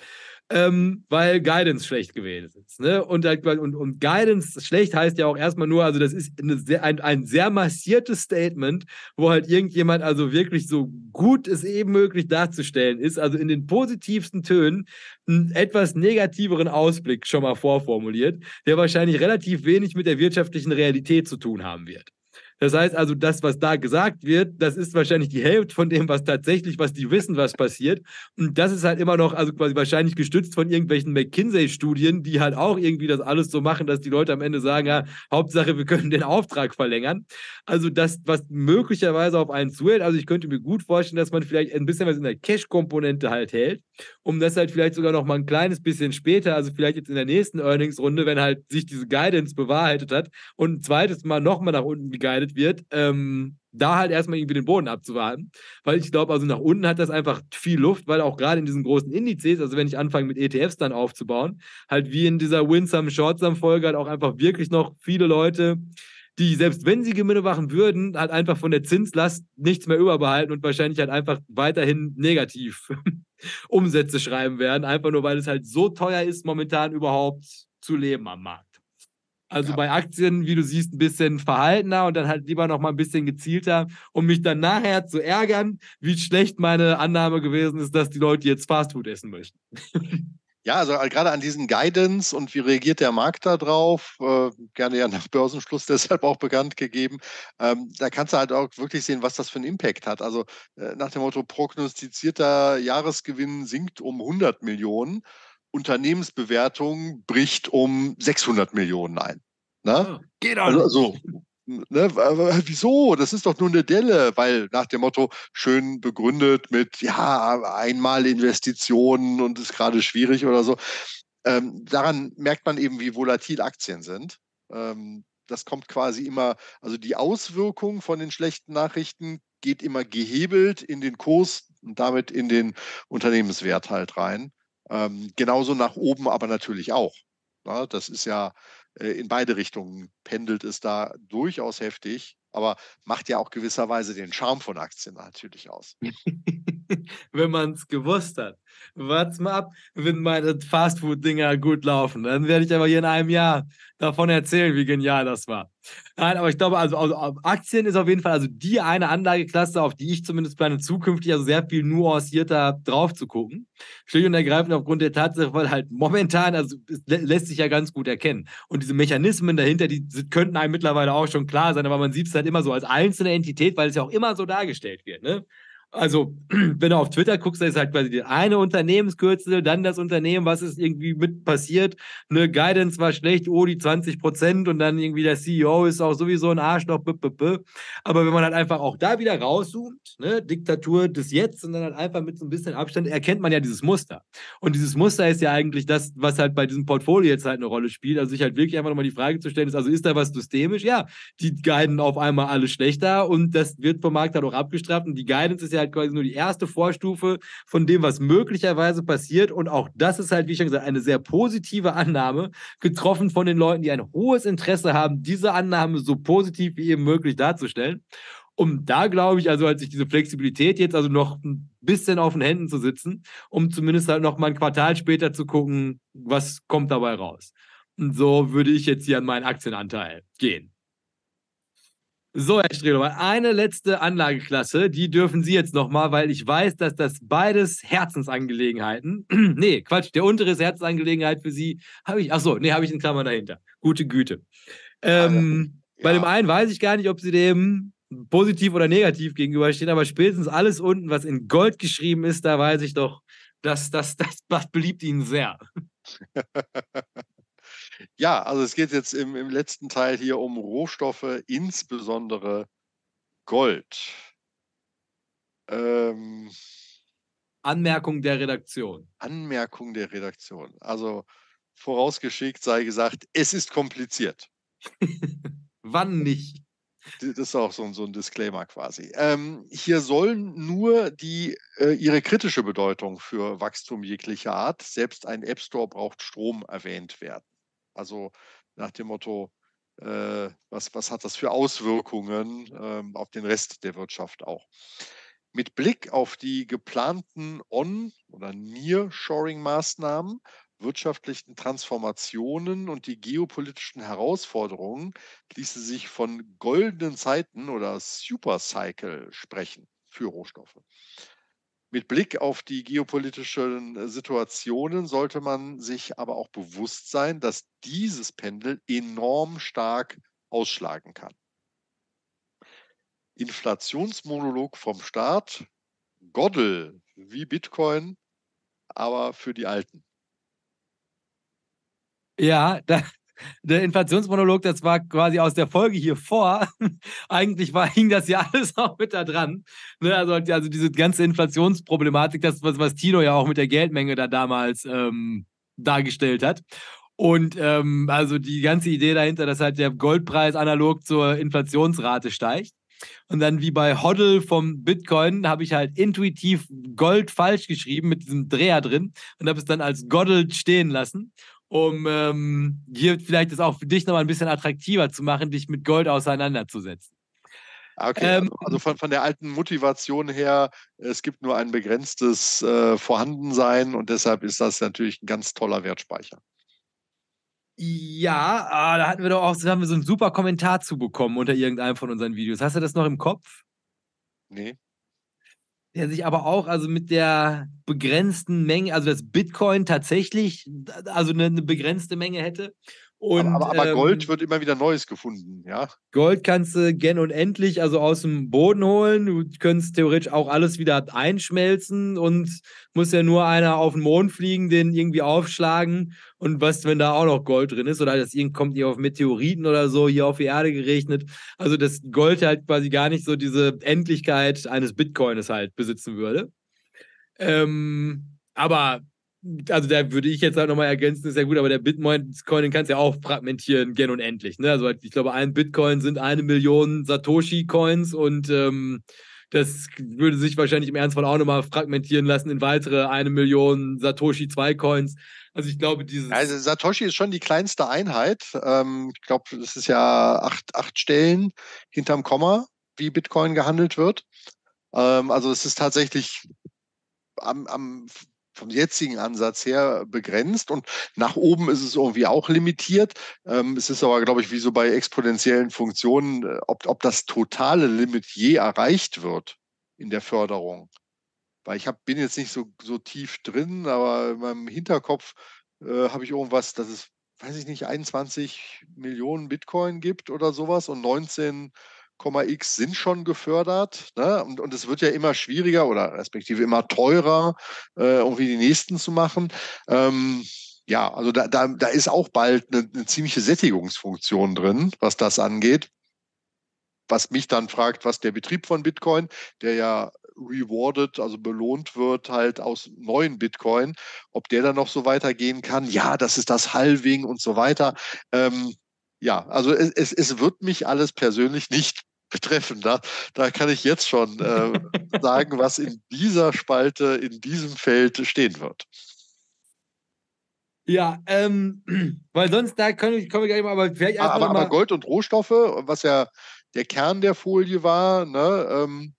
ähm, weil Guidance schlecht gewesen ist. Ne? Und, und, und Guidance schlecht heißt ja auch erstmal nur, also das ist sehr, ein, ein sehr massiertes Statement, wo halt irgendjemand also wirklich so gut es eben möglich darzustellen ist, also in den positivsten Tönen einen etwas negativeren Ausblick schon mal vorformuliert, der wahrscheinlich relativ wenig mit der wirtschaftlichen Realität zu tun haben wird. Das heißt also, das, was da gesagt wird, das ist wahrscheinlich die Hälfte von dem, was tatsächlich, was die wissen, was passiert. Und das ist halt immer noch, also quasi wahrscheinlich gestützt von irgendwelchen McKinsey-Studien, die halt auch irgendwie das alles so machen, dass die Leute am Ende sagen, ja, Hauptsache, wir können den Auftrag verlängern. Also das, was möglicherweise auf einen zuhält, also ich könnte mir gut vorstellen, dass man vielleicht ein bisschen was in der Cash-Komponente halt hält, um das halt vielleicht sogar noch mal ein kleines bisschen später, also vielleicht jetzt in der nächsten Earnings-Runde, wenn halt sich diese Guidance bewahrheitet hat und ein zweites Mal nochmal nach unten geguidet wird, ähm, da halt erstmal irgendwie den Boden abzuwarten. Weil ich glaube, also nach unten hat das einfach viel Luft, weil auch gerade in diesen großen Indizes, also wenn ich anfange mit ETFs dann aufzubauen, halt wie in dieser Winsome Shortsum Folge halt auch einfach wirklich noch viele Leute, die selbst wenn sie Gewinne machen würden, halt einfach von der Zinslast nichts mehr überbehalten und wahrscheinlich halt einfach weiterhin negativ [LAUGHS] Umsätze schreiben werden, einfach nur weil es halt so teuer ist, momentan überhaupt zu leben am Markt. Also ja. bei Aktien, wie du siehst, ein bisschen verhaltener und dann halt lieber noch mal ein bisschen gezielter, um mich dann nachher zu ärgern, wie schlecht meine Annahme gewesen ist, dass die Leute jetzt Fastfood essen möchten. [LAUGHS] Ja, also äh, gerade an diesen Guidance und wie reagiert der Markt da drauf, äh, gerne ja nach Börsenschluss [LAUGHS] deshalb auch bekannt gegeben, ähm, da kannst du halt auch wirklich sehen, was das für einen Impact hat. Also äh, nach dem Motto, prognostizierter Jahresgewinn sinkt um 100 Millionen Unternehmensbewertung bricht um 600 Millionen ein. Ne? Ah, geht also, also, ne, wieso? Das ist doch nur eine Delle, weil nach dem Motto schön begründet mit ja einmal Investitionen und ist gerade schwierig oder so. Ähm, daran merkt man eben, wie volatil Aktien sind. Ähm, das kommt quasi immer, also die Auswirkung von den schlechten Nachrichten geht immer gehebelt in den Kurs und damit in den Unternehmenswert halt rein. Ähm, genauso nach oben aber natürlich auch. Ja, das ist ja in beide Richtungen pendelt es da durchaus heftig, aber macht ja auch gewisserweise den Charme von Aktien natürlich aus. [LAUGHS] Wenn man es gewusst hat. Wart's mal ab, wenn meine Fastfood-Dinger gut laufen. Dann werde ich aber hier in einem Jahr davon erzählen, wie genial das war. Nein, aber ich glaube, also, also, Aktien ist auf jeden Fall also die eine Anlageklasse, auf die ich zumindest plane, zukünftig also sehr viel nuancierter drauf zu gucken. Schlicht und ergreifend aufgrund der Tatsache, weil halt momentan, also lässt sich ja ganz gut erkennen. Und diese Mechanismen dahinter, die könnten einem mittlerweile auch schon klar sein, aber man sieht es halt immer so als einzelne Entität, weil es ja auch immer so dargestellt wird. Ne? Also [CLEARS THROAT] wenn du auf Twitter guckst, da ist halt quasi die eine Unternehmenskürzel, dann das Unternehmen, was ist irgendwie mit passiert. Eine Guidance war schlecht, oh, die 20 Prozent und dann irgendwie der CEO ist auch sowieso ein Arschloch. Aber wenn man halt einfach auch da wieder rauszoomt, ne, Diktatur des Jetzt und dann halt einfach mit so ein bisschen Abstand, erkennt man ja dieses Muster. Und dieses Muster ist ja eigentlich das, was halt bei diesem Portfolio jetzt halt eine Rolle spielt. Also sich halt wirklich einfach nochmal die Frage zu stellen, ist, also ist da was systemisch? Ja, die guiden auf einmal alle schlechter und das wird vom Markt halt auch abgestraft und die Guidance ist ja halt quasi nur die erste Vorstufe von dem, was möglicherweise passiert. Und auch das ist halt, wie schon gesagt, eine sehr positive Annahme, getroffen von den Leuten, die ein hohes Interesse haben, diese Annahme so positiv wie eben möglich darzustellen. Um da glaube ich, also als ich diese Flexibilität jetzt also noch ein bisschen auf den Händen zu sitzen, um zumindest halt noch mal ein Quartal später zu gucken, was kommt dabei raus. Und so würde ich jetzt hier an meinen Aktienanteil gehen. So, Herr Strelow, eine letzte Anlageklasse, die dürfen Sie jetzt nochmal, weil ich weiß, dass das beides Herzensangelegenheiten, [CLEARS THROAT] nee, Quatsch, der untere ist Herzensangelegenheit für Sie, habe ich, ach so, nee, habe ich in Klammern dahinter. Gute Güte. Ähm, ja. Bei dem einen weiß ich gar nicht, ob Sie dem positiv oder negativ gegenüberstehen, aber spätestens alles unten, was in Gold geschrieben ist, da weiß ich doch, dass das, das, das beliebt Ihnen sehr. [LAUGHS] Ja, also es geht jetzt im, im letzten Teil hier um Rohstoffe, insbesondere Gold. Ähm, Anmerkung der Redaktion. Anmerkung der Redaktion. Also vorausgeschickt sei gesagt, es ist kompliziert. [LAUGHS] Wann nicht? Das ist auch so, so ein Disclaimer quasi. Ähm, hier sollen nur die, äh, ihre kritische Bedeutung für Wachstum jeglicher Art, selbst ein App Store braucht Strom, erwähnt werden. Also nach dem Motto, äh, was, was hat das für Auswirkungen ähm, auf den Rest der Wirtschaft auch. Mit Blick auf die geplanten On- oder Nearshoring-Maßnahmen wirtschaftlichen Transformationen und die geopolitischen Herausforderungen ließe sich von goldenen Zeiten oder Supercycle sprechen für Rohstoffe. Mit Blick auf die geopolitischen Situationen sollte man sich aber auch bewusst sein, dass dieses Pendel enorm stark ausschlagen kann. Inflationsmonolog vom Staat, Goddel wie Bitcoin, aber für die Alten. Ja, da, der Inflationsmonolog, das war quasi aus der Folge hier vor. [LAUGHS] Eigentlich war, hing das ja alles [LAUGHS] auch mit da dran. Ne? Also, also diese ganze Inflationsproblematik, das, was, was Tino ja auch mit der Geldmenge da damals ähm, dargestellt hat. Und ähm, also die ganze Idee dahinter, dass halt der Goldpreis analog zur Inflationsrate steigt. Und dann wie bei Hoddle vom Bitcoin habe ich halt intuitiv Gold falsch geschrieben mit diesem Dreher drin und habe es dann als Goddle stehen lassen um ähm, hier vielleicht das auch für dich nochmal ein bisschen attraktiver zu machen, dich mit Gold auseinanderzusetzen. Ah, okay, ähm, also, also von, von der alten Motivation her, es gibt nur ein begrenztes äh, Vorhandensein und deshalb ist das natürlich ein ganz toller Wertspeicher. Ja, ah, da hatten wir doch auch haben wir so einen super Kommentar zu bekommen unter irgendeinem von unseren Videos. Hast du das noch im Kopf? Nee der sich aber auch also mit der begrenzten Menge, also das Bitcoin tatsächlich also eine, eine begrenzte Menge hätte und, aber, aber, aber ähm, Gold wird immer wieder Neues gefunden, ja. Gold kannst du gen unendlich, also aus dem Boden holen. Du könntest theoretisch auch alles wieder einschmelzen und muss ja nur einer auf den Mond fliegen, den irgendwie aufschlagen. Und was, wenn da auch noch Gold drin ist, oder das kommt hier auf Meteoriten oder so hier auf die Erde geregnet. Also das Gold halt quasi gar nicht so diese Endlichkeit eines Bitcoins halt besitzen würde. Ähm, aber also da würde ich jetzt halt nochmal ergänzen, ist ja gut, aber der Bitcoin, den kannst du ja auch fragmentieren, gen unendlich. Ne? Also ich glaube, ein Bitcoin sind eine Million Satoshi-Coins und ähm, das würde sich wahrscheinlich im Ernstfall auch nochmal fragmentieren lassen in weitere eine Million Satoshi 2 Coins. Also ich glaube, dieses. Also Satoshi ist schon die kleinste Einheit. Ähm, ich glaube, das ist ja acht, acht Stellen hinterm Komma, wie Bitcoin gehandelt wird. Ähm, also es ist tatsächlich am, am vom jetzigen Ansatz her begrenzt und nach oben ist es irgendwie auch limitiert. Ähm, es ist aber, glaube ich, wie so bei exponentiellen Funktionen, äh, ob, ob das totale Limit je erreicht wird in der Förderung. Weil ich hab, bin jetzt nicht so, so tief drin, aber in meinem Hinterkopf äh, habe ich irgendwas, dass es, weiß ich nicht, 21 Millionen Bitcoin gibt oder sowas und 19 X sind schon gefördert. Ne? Und, und es wird ja immer schwieriger oder respektive immer teurer, äh, irgendwie die nächsten zu machen. Ähm, ja, also da, da, da ist auch bald eine, eine ziemliche Sättigungsfunktion drin, was das angeht. Was mich dann fragt, was der Betrieb von Bitcoin, der ja rewarded, also belohnt wird halt aus neuen Bitcoin, ob der dann noch so weitergehen kann. Ja, das ist das Halving und so weiter. Ähm, ja, also es, es, es wird mich alles persönlich nicht betreffen. Da, da kann ich jetzt schon äh, [LAUGHS] sagen, was in dieser Spalte, in diesem Feld stehen wird. Ja, ähm, [CLEARS THROAT] weil sonst da können, wir gar nicht mal, aber vielleicht einfach aber, aber Gold und Rohstoffe, was ja der Kern der Folie war, ne, ähm,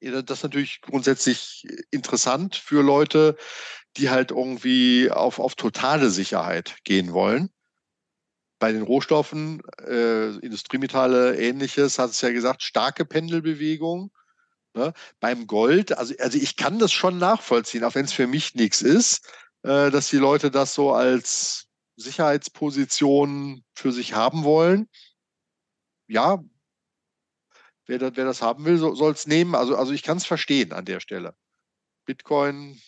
das ist natürlich grundsätzlich interessant für Leute, die halt irgendwie auf, auf totale Sicherheit gehen wollen bei den Rohstoffen, äh, Industriemetalle, ähnliches, hat es ja gesagt, starke Pendelbewegung. Ne? Beim Gold, also, also ich kann das schon nachvollziehen, auch wenn es für mich nichts ist, äh, dass die Leute das so als Sicherheitsposition für sich haben wollen. Ja, wer das, wer das haben will, so, soll es nehmen. Also, also ich kann es verstehen an der Stelle. Bitcoin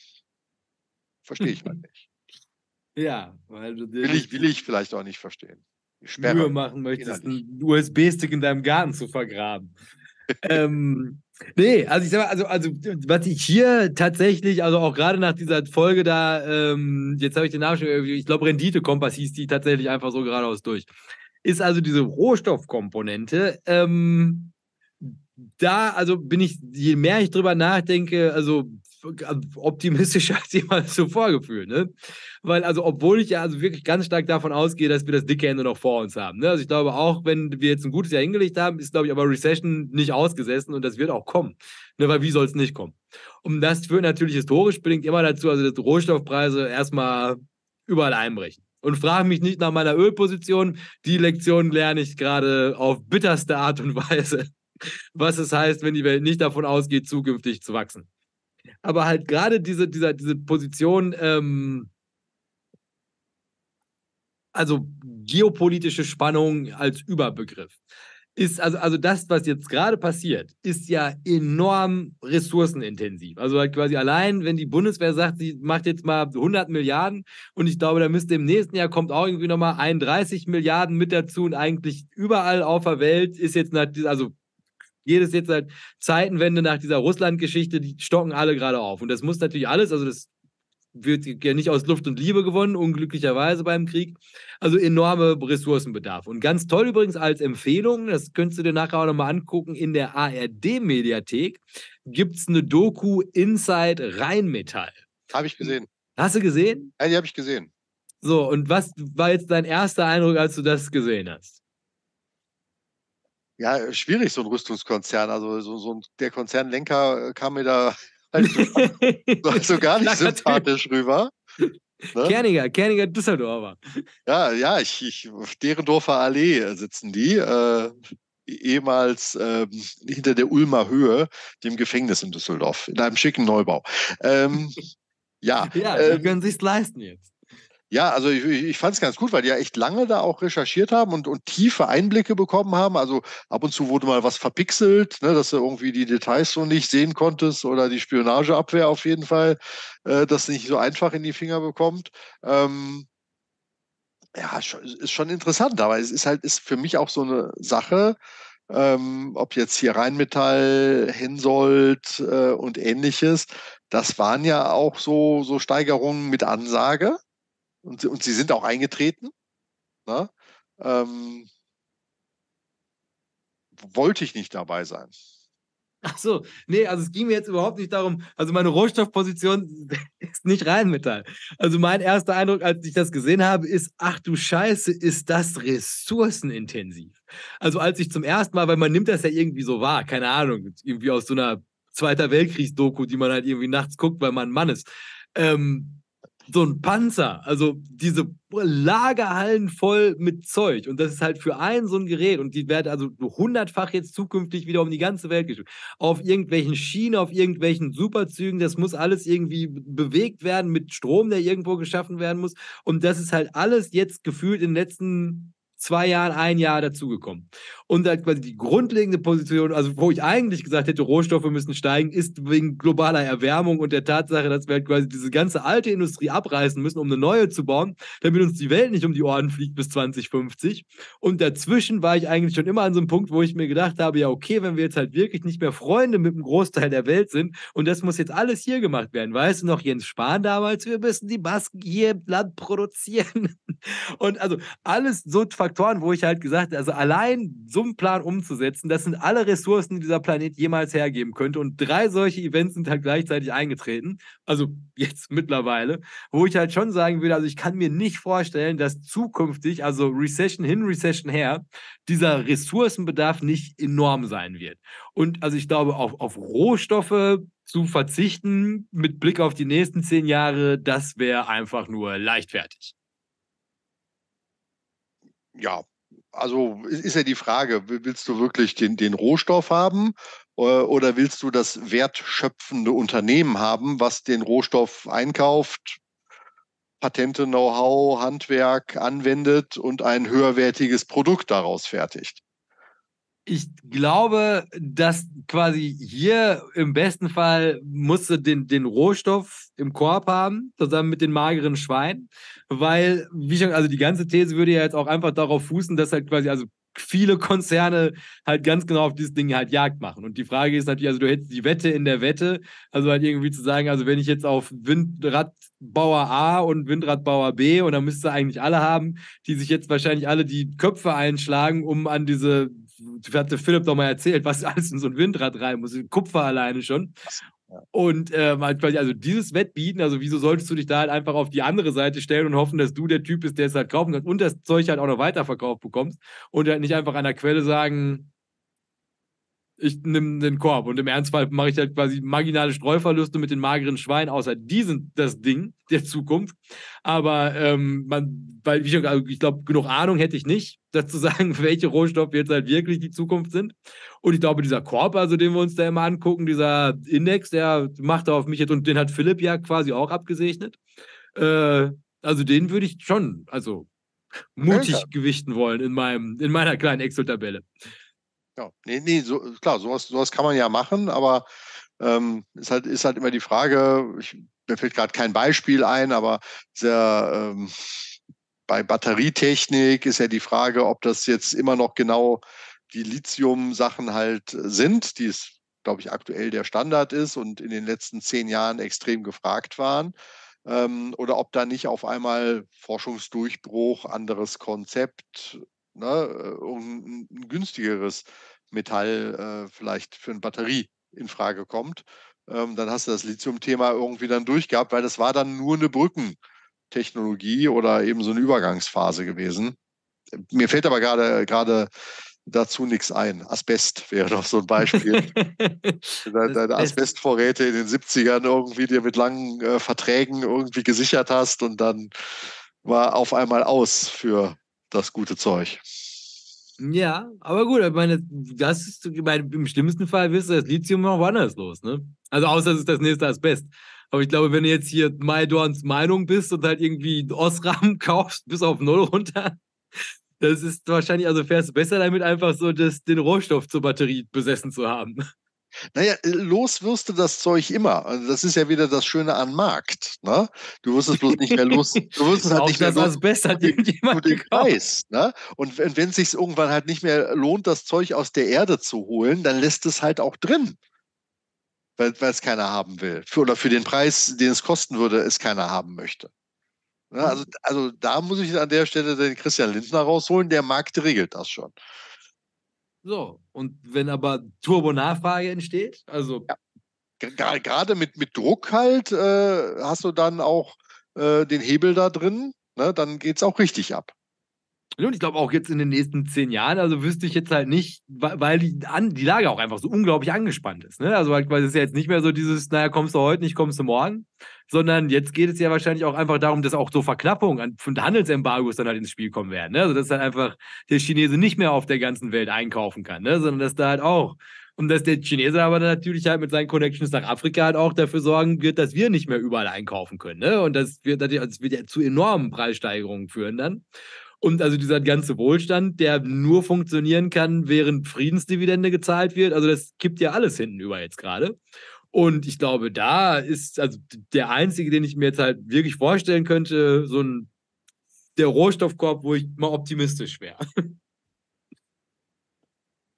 verstehe ich mal [LAUGHS] nicht. Ja, weil du will ich, will ich vielleicht auch nicht verstehen. Mühe machen möchtest, einen USB-Stick in deinem Garten zu vergraben. [LAUGHS] ähm, nee, also ich sag mal, also, also was ich hier tatsächlich, also auch gerade nach dieser Folge da, ähm, jetzt habe ich den Namen schon ich glaube Rendite-Kompass hieß die tatsächlich einfach so geradeaus durch. Ist also diese Rohstoffkomponente, ähm, da, also bin ich, je mehr ich drüber nachdenke, also optimistischer [LAUGHS] als jemals zuvor gefühlt, ne? Weil, also, obwohl ich ja also wirklich ganz stark davon ausgehe, dass wir das dicke Ende noch vor uns haben. Ne? Also ich glaube auch, wenn wir jetzt ein gutes Jahr hingelegt haben, ist, glaube ich, aber Recession nicht ausgesessen und das wird auch kommen. Ne? Weil wie soll es nicht kommen? Und das führt natürlich historisch bedingt immer dazu, also dass Rohstoffpreise erstmal überall einbrechen. Und frage mich nicht nach meiner Ölposition. Die Lektion lerne ich gerade auf bitterste Art und [LAUGHS] Weise, was es heißt, wenn die Welt nicht davon ausgeht, zukünftig zu wachsen aber halt gerade diese, diese, diese Position, ähm, also geopolitische Spannung als Überbegriff, ist also, also das, was jetzt gerade passiert, ist ja enorm ressourcenintensiv. Also halt quasi allein, wenn die Bundeswehr sagt, sie macht jetzt mal 100 Milliarden und ich glaube, da müsste im nächsten Jahr kommt auch irgendwie nochmal 31 Milliarden mit dazu und eigentlich überall auf der Welt ist jetzt, also jedes jetzt seit Zeitenwende nach dieser Russland-Geschichte, die stocken alle gerade auf. Und das muss natürlich alles, also das wird ja nicht aus Luft und Liebe gewonnen, unglücklicherweise beim Krieg. Also enorme Ressourcenbedarf. Und ganz toll übrigens als Empfehlung, das könntest du dir nachher auch nochmal angucken, in der ARD-Mediathek gibt es eine Doku Inside Rheinmetall. Habe ich gesehen. Hast du gesehen? Ja, die habe ich gesehen. So, und was war jetzt dein erster Eindruck, als du das gesehen hast? Ja, schwierig, so ein Rüstungskonzern. Also so, so ein, der Konzernlenker äh, kam mir da [LAUGHS] halt so, [LAUGHS] so gar nicht sympathisch rüber. Ne? Kerniger, Kerniger Düsseldorfer. Ja, ja, ich, ich, auf Derendorfer Allee sitzen die. Äh, ehemals äh, hinter der Ulmer Höhe, dem Gefängnis in Düsseldorf, in einem schicken Neubau. Ähm, ja, [LAUGHS] ja, die ähm, können sich leisten jetzt. Ja, also ich, ich fand es ganz gut, weil die ja echt lange da auch recherchiert haben und, und tiefe Einblicke bekommen haben. Also ab und zu wurde mal was verpixelt, ne, dass du irgendwie die Details so nicht sehen konntest oder die Spionageabwehr auf jeden Fall äh, das nicht so einfach in die Finger bekommt. Ähm, ja, ist schon interessant, aber es ist halt ist für mich auch so eine Sache, ähm, ob jetzt hier Rheinmetall, Hensoldt äh, und ähnliches, das waren ja auch so, so Steigerungen mit Ansage und, und sie sind auch eingetreten. Ne? Ähm, wollte ich nicht dabei sein. Ach so, nee, also es ging mir jetzt überhaupt nicht darum, also meine Rohstoffposition [LAUGHS] ist nicht Rheinmetall. Also mein erster Eindruck, als ich das gesehen habe, ist, ach du Scheiße, ist das ressourcenintensiv. Also als ich zum ersten Mal, weil man nimmt das ja irgendwie so wahr, keine Ahnung, irgendwie aus so einer Zweiter Weltkriegsdoku, die man halt irgendwie nachts guckt, weil man ein Mann ist. Ähm, so ein Panzer, also diese Lagerhallen voll mit Zeug. Und das ist halt für einen so ein Gerät und die werden also hundertfach jetzt zukünftig wieder um die ganze Welt geschickt. Auf irgendwelchen Schienen, auf irgendwelchen Superzügen, das muss alles irgendwie bewegt werden mit Strom, der irgendwo geschaffen werden muss. Und das ist halt alles jetzt gefühlt in den letzten zwei Jahren, ein Jahr dazugekommen. Und halt quasi die grundlegende Position, also wo ich eigentlich gesagt hätte, Rohstoffe müssen steigen, ist wegen globaler Erwärmung und der Tatsache, dass wir halt quasi diese ganze alte Industrie abreißen müssen, um eine neue zu bauen, damit uns die Welt nicht um die Ohren fliegt bis 2050. Und dazwischen war ich eigentlich schon immer an so einem Punkt, wo ich mir gedacht habe, ja, okay, wenn wir jetzt halt wirklich nicht mehr Freunde mit einem Großteil der Welt sind und das muss jetzt alles hier gemacht werden. Weißt du noch, Jens Spahn damals, wir müssen die Masken hier im Land produzieren. [LAUGHS] Und also alles so Faktoren, wo ich halt gesagt also allein so einen Plan umzusetzen, das sind alle Ressourcen, die dieser Planet jemals hergeben könnte. Und drei solche Events sind halt gleichzeitig eingetreten. Also jetzt mittlerweile, wo ich halt schon sagen würde, also ich kann mir nicht vorstellen, dass zukünftig, also Recession hin, Recession her, dieser Ressourcenbedarf nicht enorm sein wird. Und also ich glaube, auf, auf Rohstoffe zu verzichten mit Blick auf die nächsten zehn Jahre, das wäre einfach nur leichtfertig. Ja, also ist ja die Frage, willst du wirklich den, den Rohstoff haben äh, oder willst du das wertschöpfende Unternehmen haben, was den Rohstoff einkauft, Patente, Know-how, Handwerk anwendet und ein höherwertiges Produkt daraus fertigt? Ich glaube, dass quasi hier im besten Fall musst du den, den Rohstoff im Korb haben, zusammen mit den mageren Schweinen, weil, wie schon, also die ganze These würde ja jetzt auch einfach darauf fußen, dass halt quasi, also viele Konzerne halt ganz genau auf dieses Ding halt Jagd machen. Und die Frage ist natürlich, also du hättest die Wette in der Wette, also halt irgendwie zu sagen, also wenn ich jetzt auf Windradbauer A und Windradbauer B und dann müsste eigentlich alle haben, die sich jetzt wahrscheinlich alle die Köpfe einschlagen, um an diese hatte Philipp doch mal erzählt, was [LAUGHS] alles in so ein Windrad rein muss. Kupfer alleine schon. Und äh, also dieses Wettbieten, also wieso solltest du dich da halt einfach auf die andere Seite stellen und hoffen, dass du der Typ bist, der es halt kaufen kann und das Zeug halt auch noch weiterverkauft bekommst und halt nicht einfach an der Quelle sagen, ich nehme den Korb und im Ernstfall mache ich halt quasi marginale Streuverluste mit den mageren Schweinen, außer die sind das Ding der Zukunft. Aber ähm, man, weil ich, also ich glaube, genug Ahnung hätte ich nicht, [LAUGHS] dazu sagen, welche Rohstoffe jetzt halt wirklich die Zukunft sind. Und ich glaube, dieser Korb, also den wir uns da immer angucken, dieser Index, der macht auf mich jetzt, und den hat Philipp ja quasi auch abgesegnet. Äh, also den würde ich schon, also mutig okay. gewichten wollen in meinem, in meiner kleinen Excel-Tabelle. Ja, nee, nee, so, klar, sowas, sowas kann man ja machen, aber ähm, ist, halt, ist halt immer die Frage, ich, mir fällt gerade kein Beispiel ein, aber sehr, ähm, bei Batterietechnik ist ja die Frage, ob das jetzt immer noch genau die Lithium-Sachen halt sind, die es, glaube ich, aktuell der Standard ist und in den letzten zehn Jahren extrem gefragt waren. Ähm, oder ob da nicht auf einmal Forschungsdurchbruch, anderes Konzept, ne, äh, ein, ein günstigeres Metall äh, vielleicht für eine Batterie in Frage kommt. Ähm, dann hast du das Lithium-Thema irgendwie dann durchgehabt, weil das war dann nur eine Brückentechnologie oder eben so eine Übergangsphase gewesen. Mir fällt aber gerade gerade dazu nichts ein. Asbest wäre doch so ein Beispiel. [LAUGHS] Deine Asbestvorräte in den 70ern irgendwie dir mit langen äh, Verträgen irgendwie gesichert hast und dann war auf einmal aus für das gute Zeug. Ja, aber gut, ich meine, das ist, meine, im schlimmsten Fall wirst du das Lithium noch woanders los, ne? Also außer es ist das nächste Asbest. Aber ich glaube, wenn du jetzt hier Maidorns Meinung bist und halt irgendwie Osram [LAUGHS] kaufst, bis auf Null runter, das ist wahrscheinlich, also fährst du besser damit, einfach so das, den Rohstoff zur Batterie besessen zu haben. Naja, äh, los wirst du das Zeug immer. Also das ist ja wieder das Schöne an Markt. Ne? Du wirst es bloß nicht mehr los. [LAUGHS] Du wirst es halt nicht mehr los. Hat irgendjemand den Preis. Ne? Und wenn, wenn es sich irgendwann halt nicht mehr lohnt, das Zeug aus der Erde zu holen, dann lässt es halt auch drin. Weil es keiner haben will. Für, oder für den Preis, den es kosten würde, es keiner haben möchte. Ne? Also, also da muss ich an der Stelle den Christian Lindner rausholen. Der Markt regelt das schon. So, und wenn aber Turbo-Nachfrage entsteht, also. Ja. Gerade mit, mit Druck halt äh, hast du dann auch äh, den Hebel da drin, ne? dann geht es auch richtig ab. Und ich glaube auch jetzt in den nächsten zehn Jahren, also wüsste ich jetzt halt nicht, weil die, die Lage auch einfach so unglaublich angespannt ist. Ne? Also halt, weil es ist ja jetzt nicht mehr so dieses, naja, kommst du heute nicht, kommst du morgen, sondern jetzt geht es ja wahrscheinlich auch einfach darum, dass auch so Verknappungen von Handelsembargos dann halt ins Spiel kommen werden. Ne? Also dass dann einfach der Chinese nicht mehr auf der ganzen Welt einkaufen kann, ne? sondern dass da halt auch und dass der Chinese aber natürlich halt mit seinen Connections nach Afrika halt auch dafür sorgen wird, dass wir nicht mehr überall einkaufen können. Ne? Und das wird, das wird ja zu enormen Preissteigerungen führen dann. Und also dieser ganze Wohlstand, der nur funktionieren kann, während Friedensdividende gezahlt wird, also das kippt ja alles hinten über jetzt gerade. Und ich glaube, da ist also der einzige, den ich mir jetzt halt wirklich vorstellen könnte, so ein der Rohstoffkorb, wo ich mal optimistisch wäre. [LAUGHS]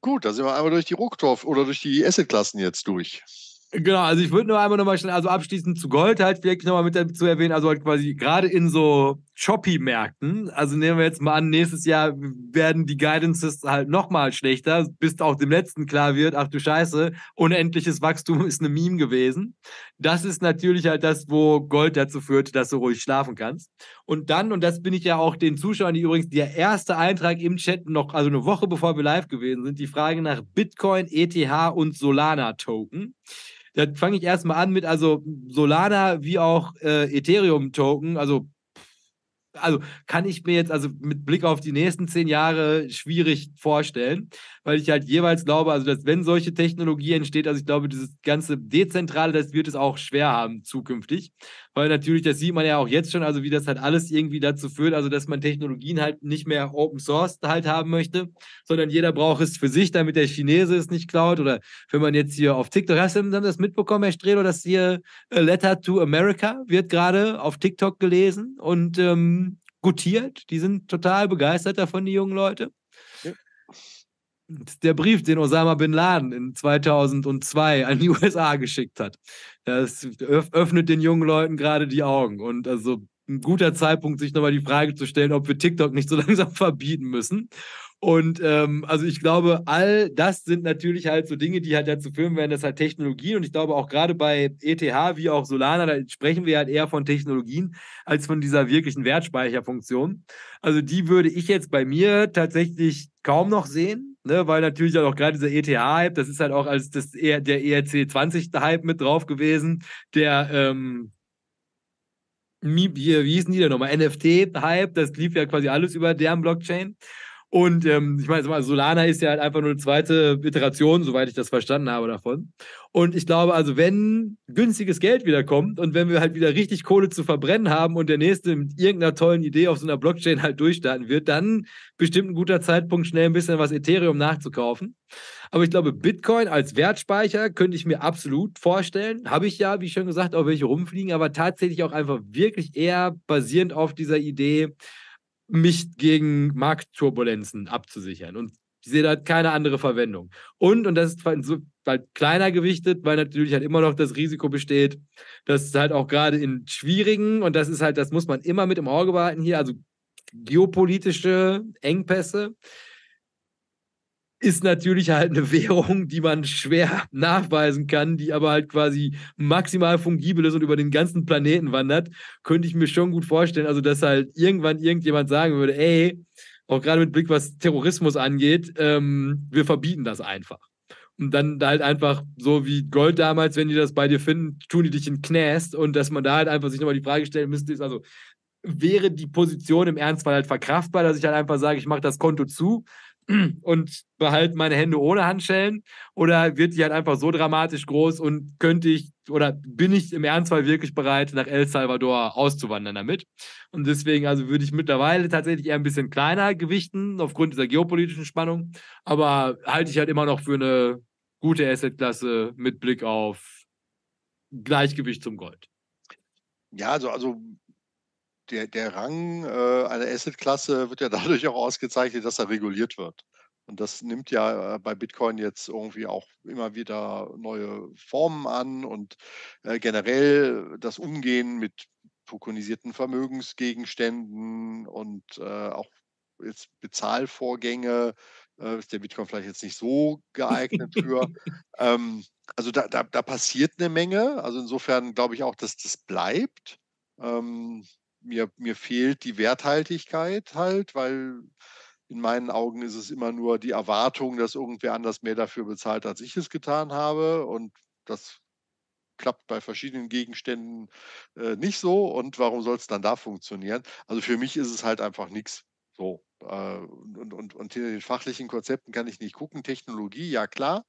Gut, da sind wir einmal durch die Rohstoff- oder durch die Assetklassen jetzt durch. Genau, also ich würde nur einmal nochmal schnell, also abschließend zu Gold halt vielleicht nochmal mit dazu erwähnen, also halt quasi gerade in so Choppy-Märkten, also nehmen wir jetzt mal an, nächstes Jahr werden die Guidances halt nochmal schlechter, bis auch dem letzten klar wird, ach du Scheiße, unendliches Wachstum ist eine Meme gewesen. Das ist natürlich halt das, wo Gold dazu führt, dass du ruhig schlafen kannst. Und dann, und das bin ich ja auch den Zuschauern, die übrigens der erste Eintrag im Chat noch, also eine Woche bevor wir live gewesen sind, die Frage nach Bitcoin, ETH und Solana-Token. Da fange ich erstmal an mit also Solana wie auch äh, Ethereum-Token, also also kann ich mir jetzt also mit Blick auf die nächsten zehn Jahre schwierig vorstellen, weil ich halt jeweils glaube, also dass wenn solche Technologie entsteht, also ich glaube, dieses ganze Dezentrale, das wird es auch schwer haben zukünftig, weil natürlich, das sieht man ja auch jetzt schon, also wie das halt alles irgendwie dazu führt, also dass man Technologien halt nicht mehr Open Source halt haben möchte, sondern jeder braucht es für sich, damit der Chinese es nicht klaut. Oder wenn man jetzt hier auf TikTok, hast du das mitbekommen, Herr Strelo, dass hier A Letter to America wird gerade auf TikTok gelesen und ähm, gutiert, die sind total begeistert davon, die jungen Leute. Der Brief, den Osama bin Laden in 2002 an die [LAUGHS] USA geschickt hat. Das öffnet den jungen Leuten gerade die Augen. Und also ein guter Zeitpunkt, sich nochmal die Frage zu stellen, ob wir TikTok nicht so [LAUGHS] langsam verbieten müssen. Und ähm, also ich glaube, all das sind natürlich halt so Dinge, die halt dazu führen werden, dass halt Technologien und ich glaube auch gerade bei ETH wie auch Solana, da sprechen wir halt eher von Technologien als von dieser wirklichen Wertspeicherfunktion. Also die würde ich jetzt bei mir tatsächlich kaum noch sehen, ne, weil natürlich auch gerade dieser ETH-Hype, das ist halt auch als das, der ERC 20-Hype mit drauf gewesen, der ähm, wie hießen die denn nochmal? NFT-Hype, das lief ja quasi alles über deren Blockchain. Und ähm, ich meine, Solana ist ja halt einfach nur eine zweite Iteration, soweit ich das verstanden habe davon. Und ich glaube, also wenn günstiges Geld wieder kommt und wenn wir halt wieder richtig Kohle zu verbrennen haben und der nächste mit irgendeiner tollen Idee auf so einer Blockchain halt durchstarten wird, dann bestimmt ein guter Zeitpunkt, schnell ein bisschen was Ethereum nachzukaufen. Aber ich glaube, Bitcoin als Wertspeicher könnte ich mir absolut vorstellen. Habe ich ja, wie schon gesagt, auch welche rumfliegen, aber tatsächlich auch einfach wirklich eher basierend auf dieser Idee, mich gegen Marktturbulenzen abzusichern. Und ich sehe da keine andere Verwendung. Und, und das ist halt kleiner gewichtet, weil natürlich halt immer noch das Risiko besteht, dass halt auch gerade in schwierigen, und das ist halt, das muss man immer mit im Auge behalten hier, also geopolitische Engpässe, ist natürlich halt eine Währung, die man schwer nachweisen kann, die aber halt quasi maximal fungibel ist und über den ganzen Planeten wandert, könnte ich mir schon gut vorstellen, also dass halt irgendwann irgendjemand sagen würde, ey, auch gerade mit Blick, was Terrorismus angeht, ähm, wir verbieten das einfach. Und dann halt einfach so wie Gold damals, wenn die das bei dir finden, tun die dich in Knast und dass man da halt einfach sich nochmal die Frage stellen müsste, ist also, wäre die Position im Ernstfall halt verkraftbar, dass ich halt einfach sage, ich mache das Konto zu, und behalte meine Hände ohne Handschellen? Oder wird die halt einfach so dramatisch groß und könnte ich oder bin ich im Ernstfall wirklich bereit, nach El Salvador auszuwandern damit? Und deswegen also würde ich mittlerweile tatsächlich eher ein bisschen kleiner gewichten aufgrund dieser geopolitischen Spannung, aber halte ich halt immer noch für eine gute Assetklasse mit Blick auf Gleichgewicht zum Gold. Ja, also, also der, der Rang äh, einer Assetklasse wird ja [LAUGHS] dadurch auch ausgezeichnet, dass er reguliert wird. Und das nimmt ja äh, bei Bitcoin jetzt irgendwie auch immer wieder neue Formen an und äh, generell das Umgehen mit tokenisierten Vermögensgegenständen und äh, auch jetzt Bezahlvorgänge äh, ist der Bitcoin vielleicht jetzt nicht so geeignet für. [LAUGHS] ähm, also da, da, da passiert eine Menge. Also insofern glaube ich auch, dass das bleibt. Ähm, mir, mir fehlt die Werthaltigkeit halt, weil in meinen Augen ist es immer nur die Erwartung, dass irgendwer anders mehr dafür bezahlt, als ich es getan habe. Und das klappt bei verschiedenen Gegenständen äh, nicht so. Und warum soll es dann da funktionieren? Also für mich ist es halt einfach nichts. So. Äh, und, und, und hinter den fachlichen Konzepten kann ich nicht gucken. Technologie, ja klar,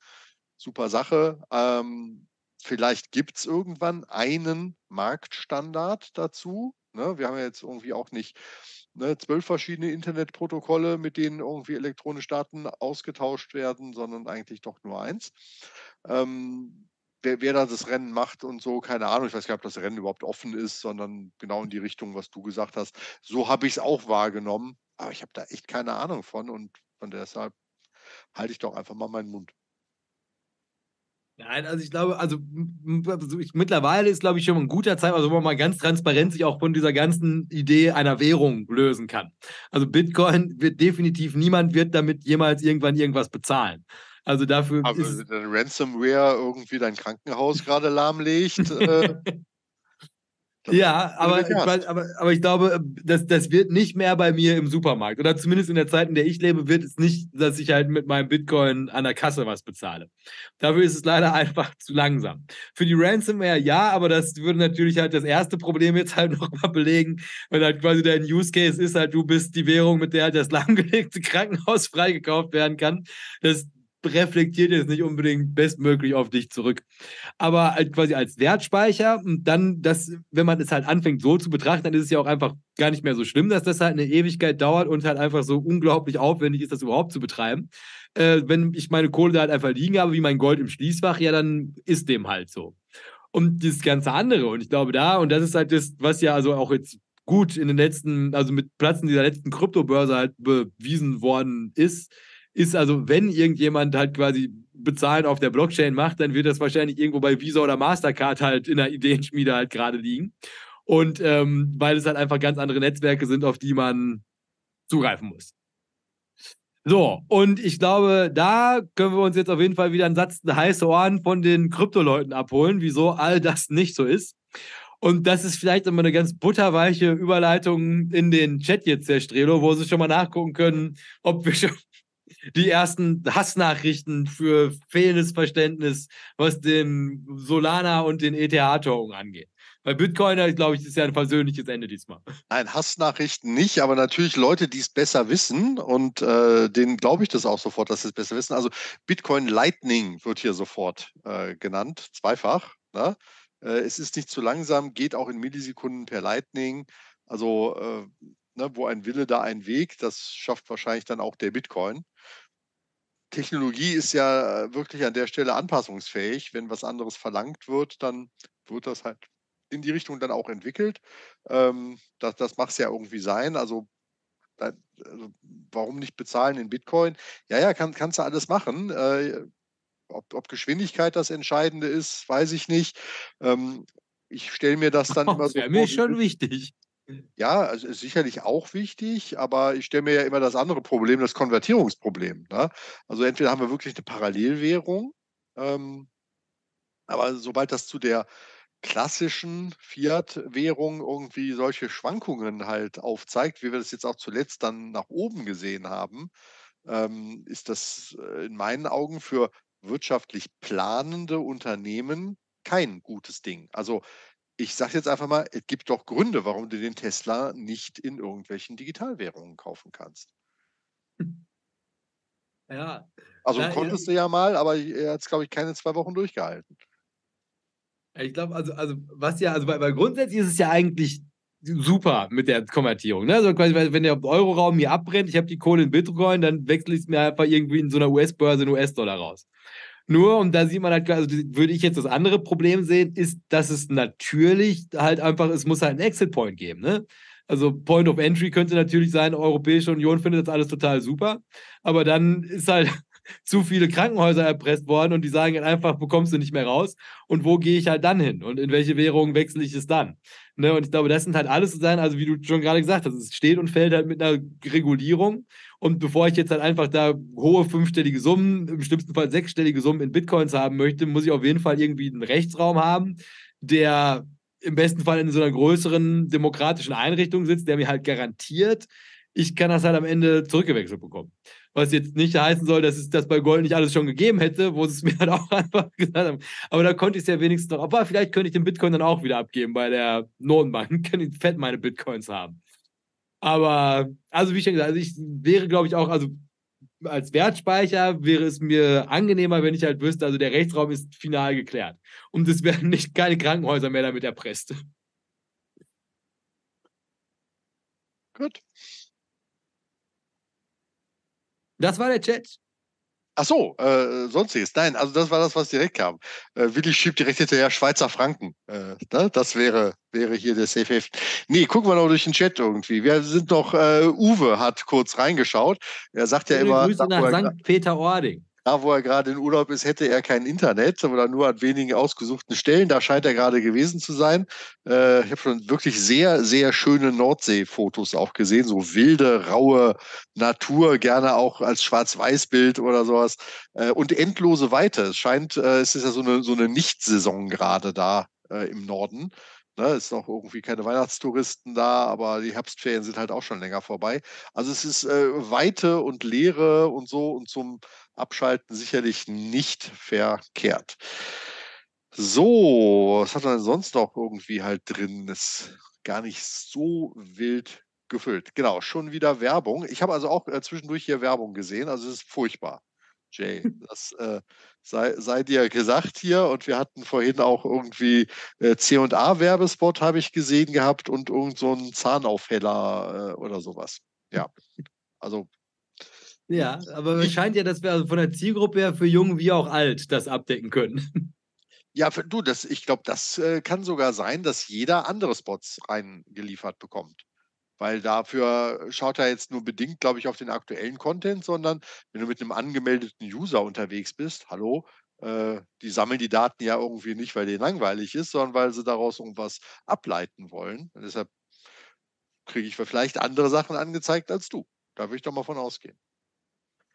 super Sache. Ähm, vielleicht gibt es irgendwann einen Marktstandard dazu. Ne? Wir haben ja jetzt irgendwie auch nicht ne, zwölf verschiedene Internetprotokolle, mit denen irgendwie elektronische Daten ausgetauscht werden, sondern eigentlich doch nur eins. Ähm, wer, wer da das Rennen macht und so, keine Ahnung. Ich weiß gar nicht, ob das Rennen überhaupt offen ist, sondern genau in die Richtung, was du gesagt hast. So habe ich es auch wahrgenommen. Aber ich habe da echt keine Ahnung von und von deshalb halte ich doch einfach mal meinen Mund. Nein, also ich glaube, also, also ich, mittlerweile ist, glaube ich, schon ein guter Zeitpunkt, also wo man mal ganz transparent sich auch von dieser ganzen Idee einer Währung lösen kann. Also Bitcoin wird definitiv, niemand wird damit jemals irgendwann irgendwas bezahlen. Also dafür. Aber ist, wenn Ransomware irgendwie dein Krankenhaus gerade lahmlegt. äh, [LAUGHS] ja, aber, ich, aber, aber ich glaube, das, das wird nicht mehr bei mir im Supermarkt. Oder zumindest in der Zeit, in der ich lebe, wird es nicht, dass ich halt mit meinem Bitcoin an der Kasse was bezahle. Dafür ist es leider [LAUGHS] einfach zu langsam. Für die Ransomware ja, aber das würde natürlich halt das erste Problem jetzt halt [LAUGHS] nochmal belegen, wenn halt quasi dein Use Case ist halt, du bist die Währung, mit der halt das [LAUGHS] lahmgelegte Krankenhaus freigekauft werden kann. Das reflektiert jetzt nicht unbedingt bestmöglich auf dich zurück. Aber halt quasi als Wertspeicher und dann, das, wenn man es halt anfängt so zu betrachten, dann ist es ja auch einfach gar nicht mehr so schlimm, dass das halt eine Ewigkeit dauert und halt einfach so unglaublich aufwendig ist, das überhaupt zu betreiben. Äh, wenn ich meine Kohle da halt einfach liegen habe, wie mein Gold im Schließfach, ja, dann ist dem halt so. Und das ganze andere, und ich glaube da, und das ist halt das, was ja also auch jetzt gut in den letzten, also mit Platzen dieser letzten Kryptobörse halt bewiesen worden ist, ist also, wenn irgendjemand halt quasi Bezahlen auf der Blockchain macht, dann wird das wahrscheinlich irgendwo bei Visa oder Mastercard halt in der Ideenschmiede halt gerade liegen. Und ähm, weil es halt einfach ganz andere Netzwerke sind, auf die man zugreifen muss. So, und ich glaube, da können wir uns jetzt auf jeden Fall wieder einen Satz heiße Ohren von den Kryptoleuten abholen, wieso all das nicht so ist. Und das ist vielleicht immer eine ganz butterweiche Überleitung in den Chat jetzt, Herr Strelo, wo Sie schon mal nachgucken können, ob wir schon die ersten Hassnachrichten für fehlendes Verständnis, was den Solana und den ETH-Token angeht. Bei Bitcoiner, glaube ich, ist ja ein persönliches Ende diesmal. Nein, Hassnachrichten nicht, aber natürlich Leute, die es besser wissen und äh, denen glaube ich das auch sofort, dass sie es besser wissen. Also Bitcoin Lightning wird hier sofort äh, genannt, zweifach. Ne? Äh, es ist nicht zu langsam, geht auch in Millisekunden per Lightning. Also äh, ne, wo ein Wille, da ein Weg. Das schafft wahrscheinlich dann auch der Bitcoin. Technologie ist ja wirklich an der Stelle anpassungsfähig. Wenn was anderes verlangt wird, dann wird das halt in die Richtung dann auch entwickelt. Ähm, das das macht es ja irgendwie sein. Also, also, warum nicht bezahlen in Bitcoin? Ja, ja, kann, kannst du alles machen. Äh, ob, ob, Geschwindigkeit das Entscheidende ist, weiß ich nicht. Ähm, ich stelle mir das dann [LAUGHS] oh, immer so. Das wäre mir schon wichtig. Ja, also ist sicherlich auch wichtig, aber ich stelle mir ja immer das andere Problem, das Konvertierungsproblem. Ne? Also entweder haben wir wirklich eine Parallelwährung, ähm, aber sobald das zu der klassischen Fiat-Währung irgendwie solche Schwankungen halt aufzeigt, wie wir das jetzt auch zuletzt dann nach oben gesehen haben, ähm, ist das äh, in meinen Augen für wirtschaftlich planende Unternehmen kein gutes Ding. Also ich sage jetzt einfach mal, es gibt doch Gründe, warum du den Tesla nicht in irgendwelchen Digitalwährungen kaufen kannst. [LAUGHS] Ja. Also ja, konntest ja. du ja mal, aber er hat es, glaube ich, keine zwei Wochen durchgehalten. Ich glaube, also, also, was ja, also, weil, weil grundsätzlich ist es ja eigentlich super mit der Konvertierung. Ne? Also quasi, wenn der Euroraum mir abbrennt, ich habe die Kohle in Bitcoin, dann wechsle ich es mir einfach irgendwie in so einer US-Börse in US-Dollar raus. Nur, und da sieht man halt, also würde ich jetzt das andere Problem sehen, ist, dass es natürlich halt einfach, es muss halt einen Exit-Point geben. Ne? Also Point of Entry könnte natürlich sein, Europäische Union findet das alles total super, aber dann ist halt zu viele Krankenhäuser erpresst worden und die sagen einfach, bekommst du nicht mehr raus. Und wo gehe ich halt dann hin? Und in welche Währung wechsle ich es dann? Ne? Und ich glaube, das sind halt alles so sein, also wie du schon gerade gesagt hast, es steht und fällt halt mit einer Regulierung. Und bevor ich jetzt halt einfach da hohe fünfstellige Summen, im schlimmsten Fall sechsstellige Summen in Bitcoins haben möchte, muss ich auf jeden Fall irgendwie einen Rechtsraum haben, der im besten Fall in so einer größeren demokratischen Einrichtung sitzt, der mir halt garantiert, ich kann das halt am Ende zurückgewechselt bekommen. Was jetzt nicht heißen soll, dass es das bei Gold nicht alles schon gegeben hätte, wo sie es mir halt auch [LAUGHS] einfach gesagt haben. Aber da konnte ich es ja wenigstens noch. Aber vielleicht könnte ich den Bitcoin dann auch wieder abgeben bei der Notenbank. [LAUGHS] Kann ich fett meine Bitcoins haben. Aber, also wie schon gesagt, also ich wäre, glaube ich, auch, also als Wertspeicher wäre es mir angenehmer, wenn ich halt wüsste, also der Rechtsraum ist final geklärt. Und es werden nicht keine Krankenhäuser mehr damit erpresst. Gut. Das war der Chat. Ach so, äh, sonstiges. Nein, also das war das, was direkt kam. Äh, Willi schiebt direkt hinterher Schweizer Franken. Äh, ne? Das wäre, wäre hier der Safe Haven. Nee, gucken wir noch durch den Chat irgendwie. Wir sind noch, äh, Uwe hat kurz reingeschaut. Er sagt ja immer. Grüße nach St. Peter-Ording da wo er gerade in Urlaub ist, hätte er kein Internet oder nur an wenigen ausgesuchten Stellen. Da scheint er gerade gewesen zu sein. Äh, ich habe schon wirklich sehr, sehr schöne Nordseefotos auch gesehen. So wilde, raue Natur, gerne auch als Schwarz-Weiß-Bild oder sowas. Äh, und endlose Weite. Es scheint, äh, es ist ja so eine, so eine Nicht-Saison gerade da äh, im Norden. Ne, ist noch irgendwie keine Weihnachtstouristen da, aber die Herbstferien sind halt auch schon länger vorbei. Also es ist äh, Weite und Leere und so und zum Abschalten sicherlich nicht verkehrt. So, was hat man sonst noch irgendwie halt drin? Ist gar nicht so wild gefüllt. Genau, schon wieder Werbung. Ich habe also auch äh, zwischendurch hier Werbung gesehen, also es ist furchtbar. Jay, das äh, sei, sei, dir gesagt hier. Und wir hatten vorhin auch irgendwie äh, C&A-Werbespot, habe ich gesehen gehabt, und irgend so einen Zahnaufheller äh, oder sowas. Ja, also ja, aber es scheint ja, dass wir also von der Zielgruppe her für jung wie auch alt das abdecken können. Ja, für, du, das, ich glaube, das äh, kann sogar sein, dass jeder andere Spots reingeliefert bekommt. Weil dafür schaut er jetzt nur bedingt, glaube ich, auf den aktuellen Content, sondern wenn du mit einem angemeldeten User unterwegs bist, hallo, äh, die sammeln die Daten ja irgendwie nicht, weil denen langweilig ist, sondern weil sie daraus irgendwas ableiten wollen. Und deshalb kriege ich vielleicht andere Sachen angezeigt als du. Da würde ich doch mal von ausgehen.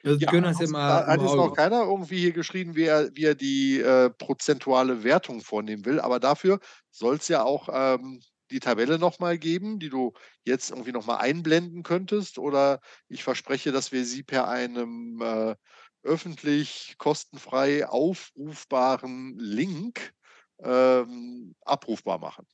Also ja, das ja mal hat jetzt noch keiner irgendwie hier geschrieben, wie er, wie er die äh, prozentuale Wertung vornehmen will, aber dafür soll es ja auch ähm, die Tabelle nochmal geben, die du jetzt irgendwie nochmal einblenden könntest? Oder ich verspreche, dass wir sie per einem äh, öffentlich kostenfrei aufrufbaren Link ähm, abrufbar machen.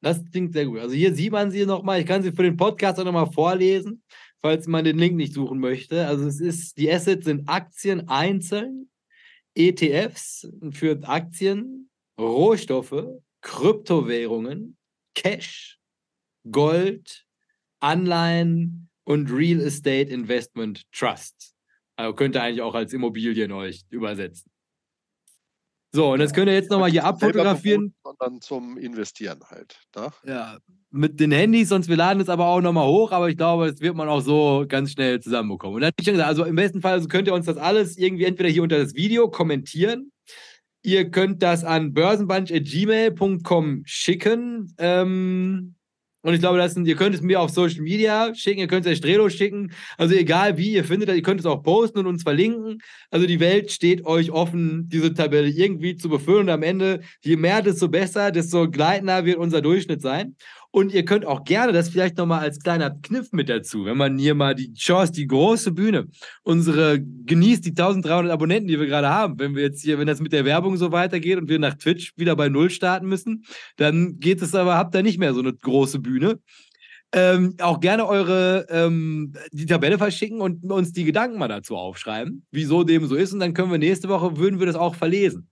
Das klingt sehr gut. Also hier sieht man sie nochmal. Ich kann sie für den Podcast auch nochmal vorlesen, falls man den Link nicht suchen möchte. Also es ist, die Assets sind Aktien einzeln, ETFs für Aktien, Rohstoffe, Kryptowährungen, Cash, Gold, Anleihen und Real Estate Investment Trust. Also könnt ihr eigentlich auch als Immobilien euch übersetzen. So, und das könnt ihr jetzt nochmal hier abfotografieren. Sondern zum Investieren halt. Ne? Ja, mit den Handys, sonst wir laden es aber auch nochmal hoch, aber ich glaube, das wird man auch so ganz schnell zusammenbekommen. Und dann ich gesagt, also im besten Fall also könnt ihr uns das alles irgendwie entweder hier unter das Video kommentieren Ihr könnt das an börsenbunch.gmail.com schicken. Ähm, und ich glaube, das sind, ihr könnt es mir auf Social Media schicken, ihr könnt es Strelo schicken. Also egal wie, ihr findet ihr könnt es auch posten und uns verlinken. Also die Welt steht euch offen, diese Tabelle irgendwie zu befüllen. Und am Ende, je mehr, desto besser, desto gleitender wird unser Durchschnitt sein. Und ihr könnt auch gerne das vielleicht nochmal als kleiner Kniff mit dazu, wenn man hier mal die Chance, die große Bühne, unsere genießt die 1300 Abonnenten, die wir gerade haben. Wenn wir jetzt hier, wenn das mit der Werbung so weitergeht und wir nach Twitch wieder bei Null starten müssen, dann geht es aber, habt ihr nicht mehr so eine große Bühne. Ähm, auch gerne eure ähm, die Tabelle verschicken und uns die Gedanken mal dazu aufschreiben, wieso dem so ist. Und dann können wir nächste Woche, würden wir das auch verlesen.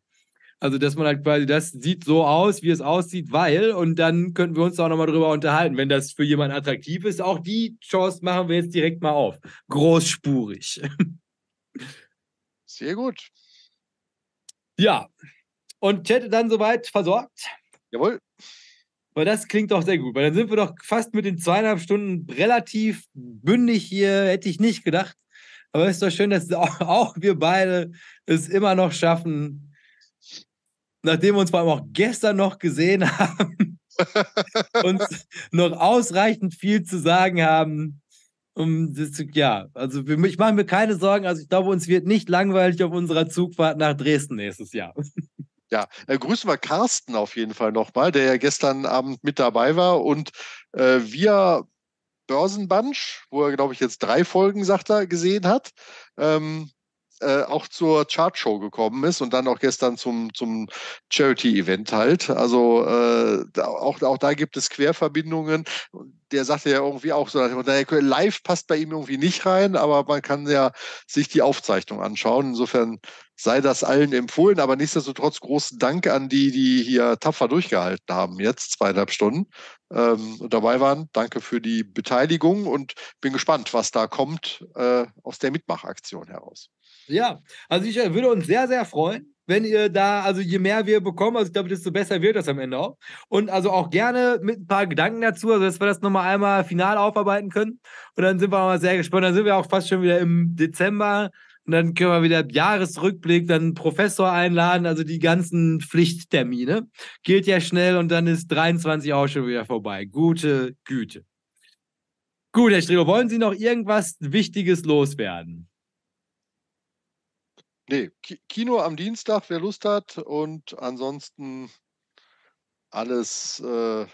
Also, dass man halt quasi, das sieht so aus, wie es aussieht, weil, und dann könnten wir uns auch nochmal drüber unterhalten, wenn das für jemanden attraktiv ist. Auch die Chance machen wir jetzt direkt mal auf. Großspurig. [LAUGHS] Sehr gut. Ja. Und Chat dann soweit versorgt? Jawohl. Weil das klingt doch sehr gut, weil dann sind wir doch fast mit den zweieinhalb Stunden relativ bündig hier, hätte ich nicht gedacht. Aber es ist doch schön, dass auch, [LAUGHS] auch wir beide es immer noch schaffen, nachdem wir uns vor allem auch gestern noch gesehen haben, [LAUGHS] uns noch ausreichend viel zu sagen haben. Um das, ja, also ich mache mir keine Sorgen. Also ich glaube, uns wird nicht langweilig auf unserer Zugfahrt nach Dresden nächstes Jahr. Ja, äh, grüßen wir Carsten auf jeden Fall nochmal, der ja gestern Abend mit dabei war und äh, wir Börsenbunch, wo er, glaube ich, jetzt drei Folgen, sagt er, gesehen hat. Ähm, äh, auch zur Chartshow gekommen ist und dann auch gestern zum, zum Charity-Event halt. Also äh, auch, auch da gibt es Querverbindungen. Der sagte ja irgendwie auch so, live passt bei ihm irgendwie nicht rein, aber man kann ja sich die Aufzeichnung anschauen. Insofern sei das allen empfohlen, aber nichtsdestotrotz großen Dank an die, die hier tapfer durchgehalten haben, jetzt zweieinhalb Stunden ähm, dabei waren. Danke für die Beteiligung und bin gespannt, was da kommt äh, aus der Mitmachaktion heraus. Ja, also ich äh, würde uns sehr, sehr freuen, wenn ihr da, also je mehr wir bekommen, also ich glaube, desto besser wird das am Ende auch. Und also auch gerne mit ein paar Gedanken dazu, also dass wir das nochmal einmal final aufarbeiten können. Und dann sind wir mal sehr gespannt. Dann sind wir auch fast schon wieder im Dezember. Und dann können wir wieder Jahresrückblick, dann Professor einladen, also die ganzen Pflichttermine. Geht ja schnell und dann ist 23 auch schon wieder vorbei. Gute Güte. Gut, Herr Streber, wollen Sie noch irgendwas Wichtiges loswerden? Nee, Kino am Dienstag, wer Lust hat. Und ansonsten alles, äh,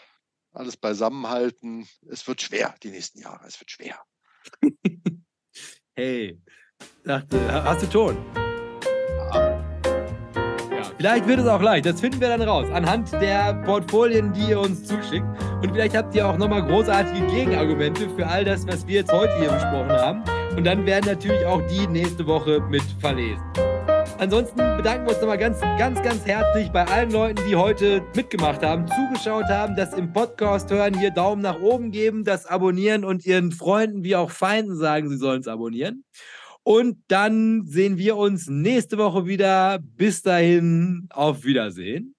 alles beisammenhalten. Es wird schwer, die nächsten Jahre. Es wird schwer. [LAUGHS] hey, dachte, hast du Ton? Ja. ja. Vielleicht wird es auch leicht. Das finden wir dann raus. Anhand der Portfolien, die ihr uns zuschickt. Und vielleicht habt ihr auch nochmal großartige Gegenargumente für all das, was wir jetzt heute hier besprochen haben. Und dann werden natürlich auch die nächste Woche mit verlesen. Ansonsten bedanken wir uns nochmal ganz, ganz, ganz herzlich bei allen Leuten, die heute mitgemacht haben, zugeschaut haben, das im Podcast hören, hier Daumen nach oben geben, das abonnieren und ihren Freunden wie auch Feinden sagen, sie sollen es abonnieren. Und dann sehen wir uns nächste Woche wieder. Bis dahin, auf Wiedersehen.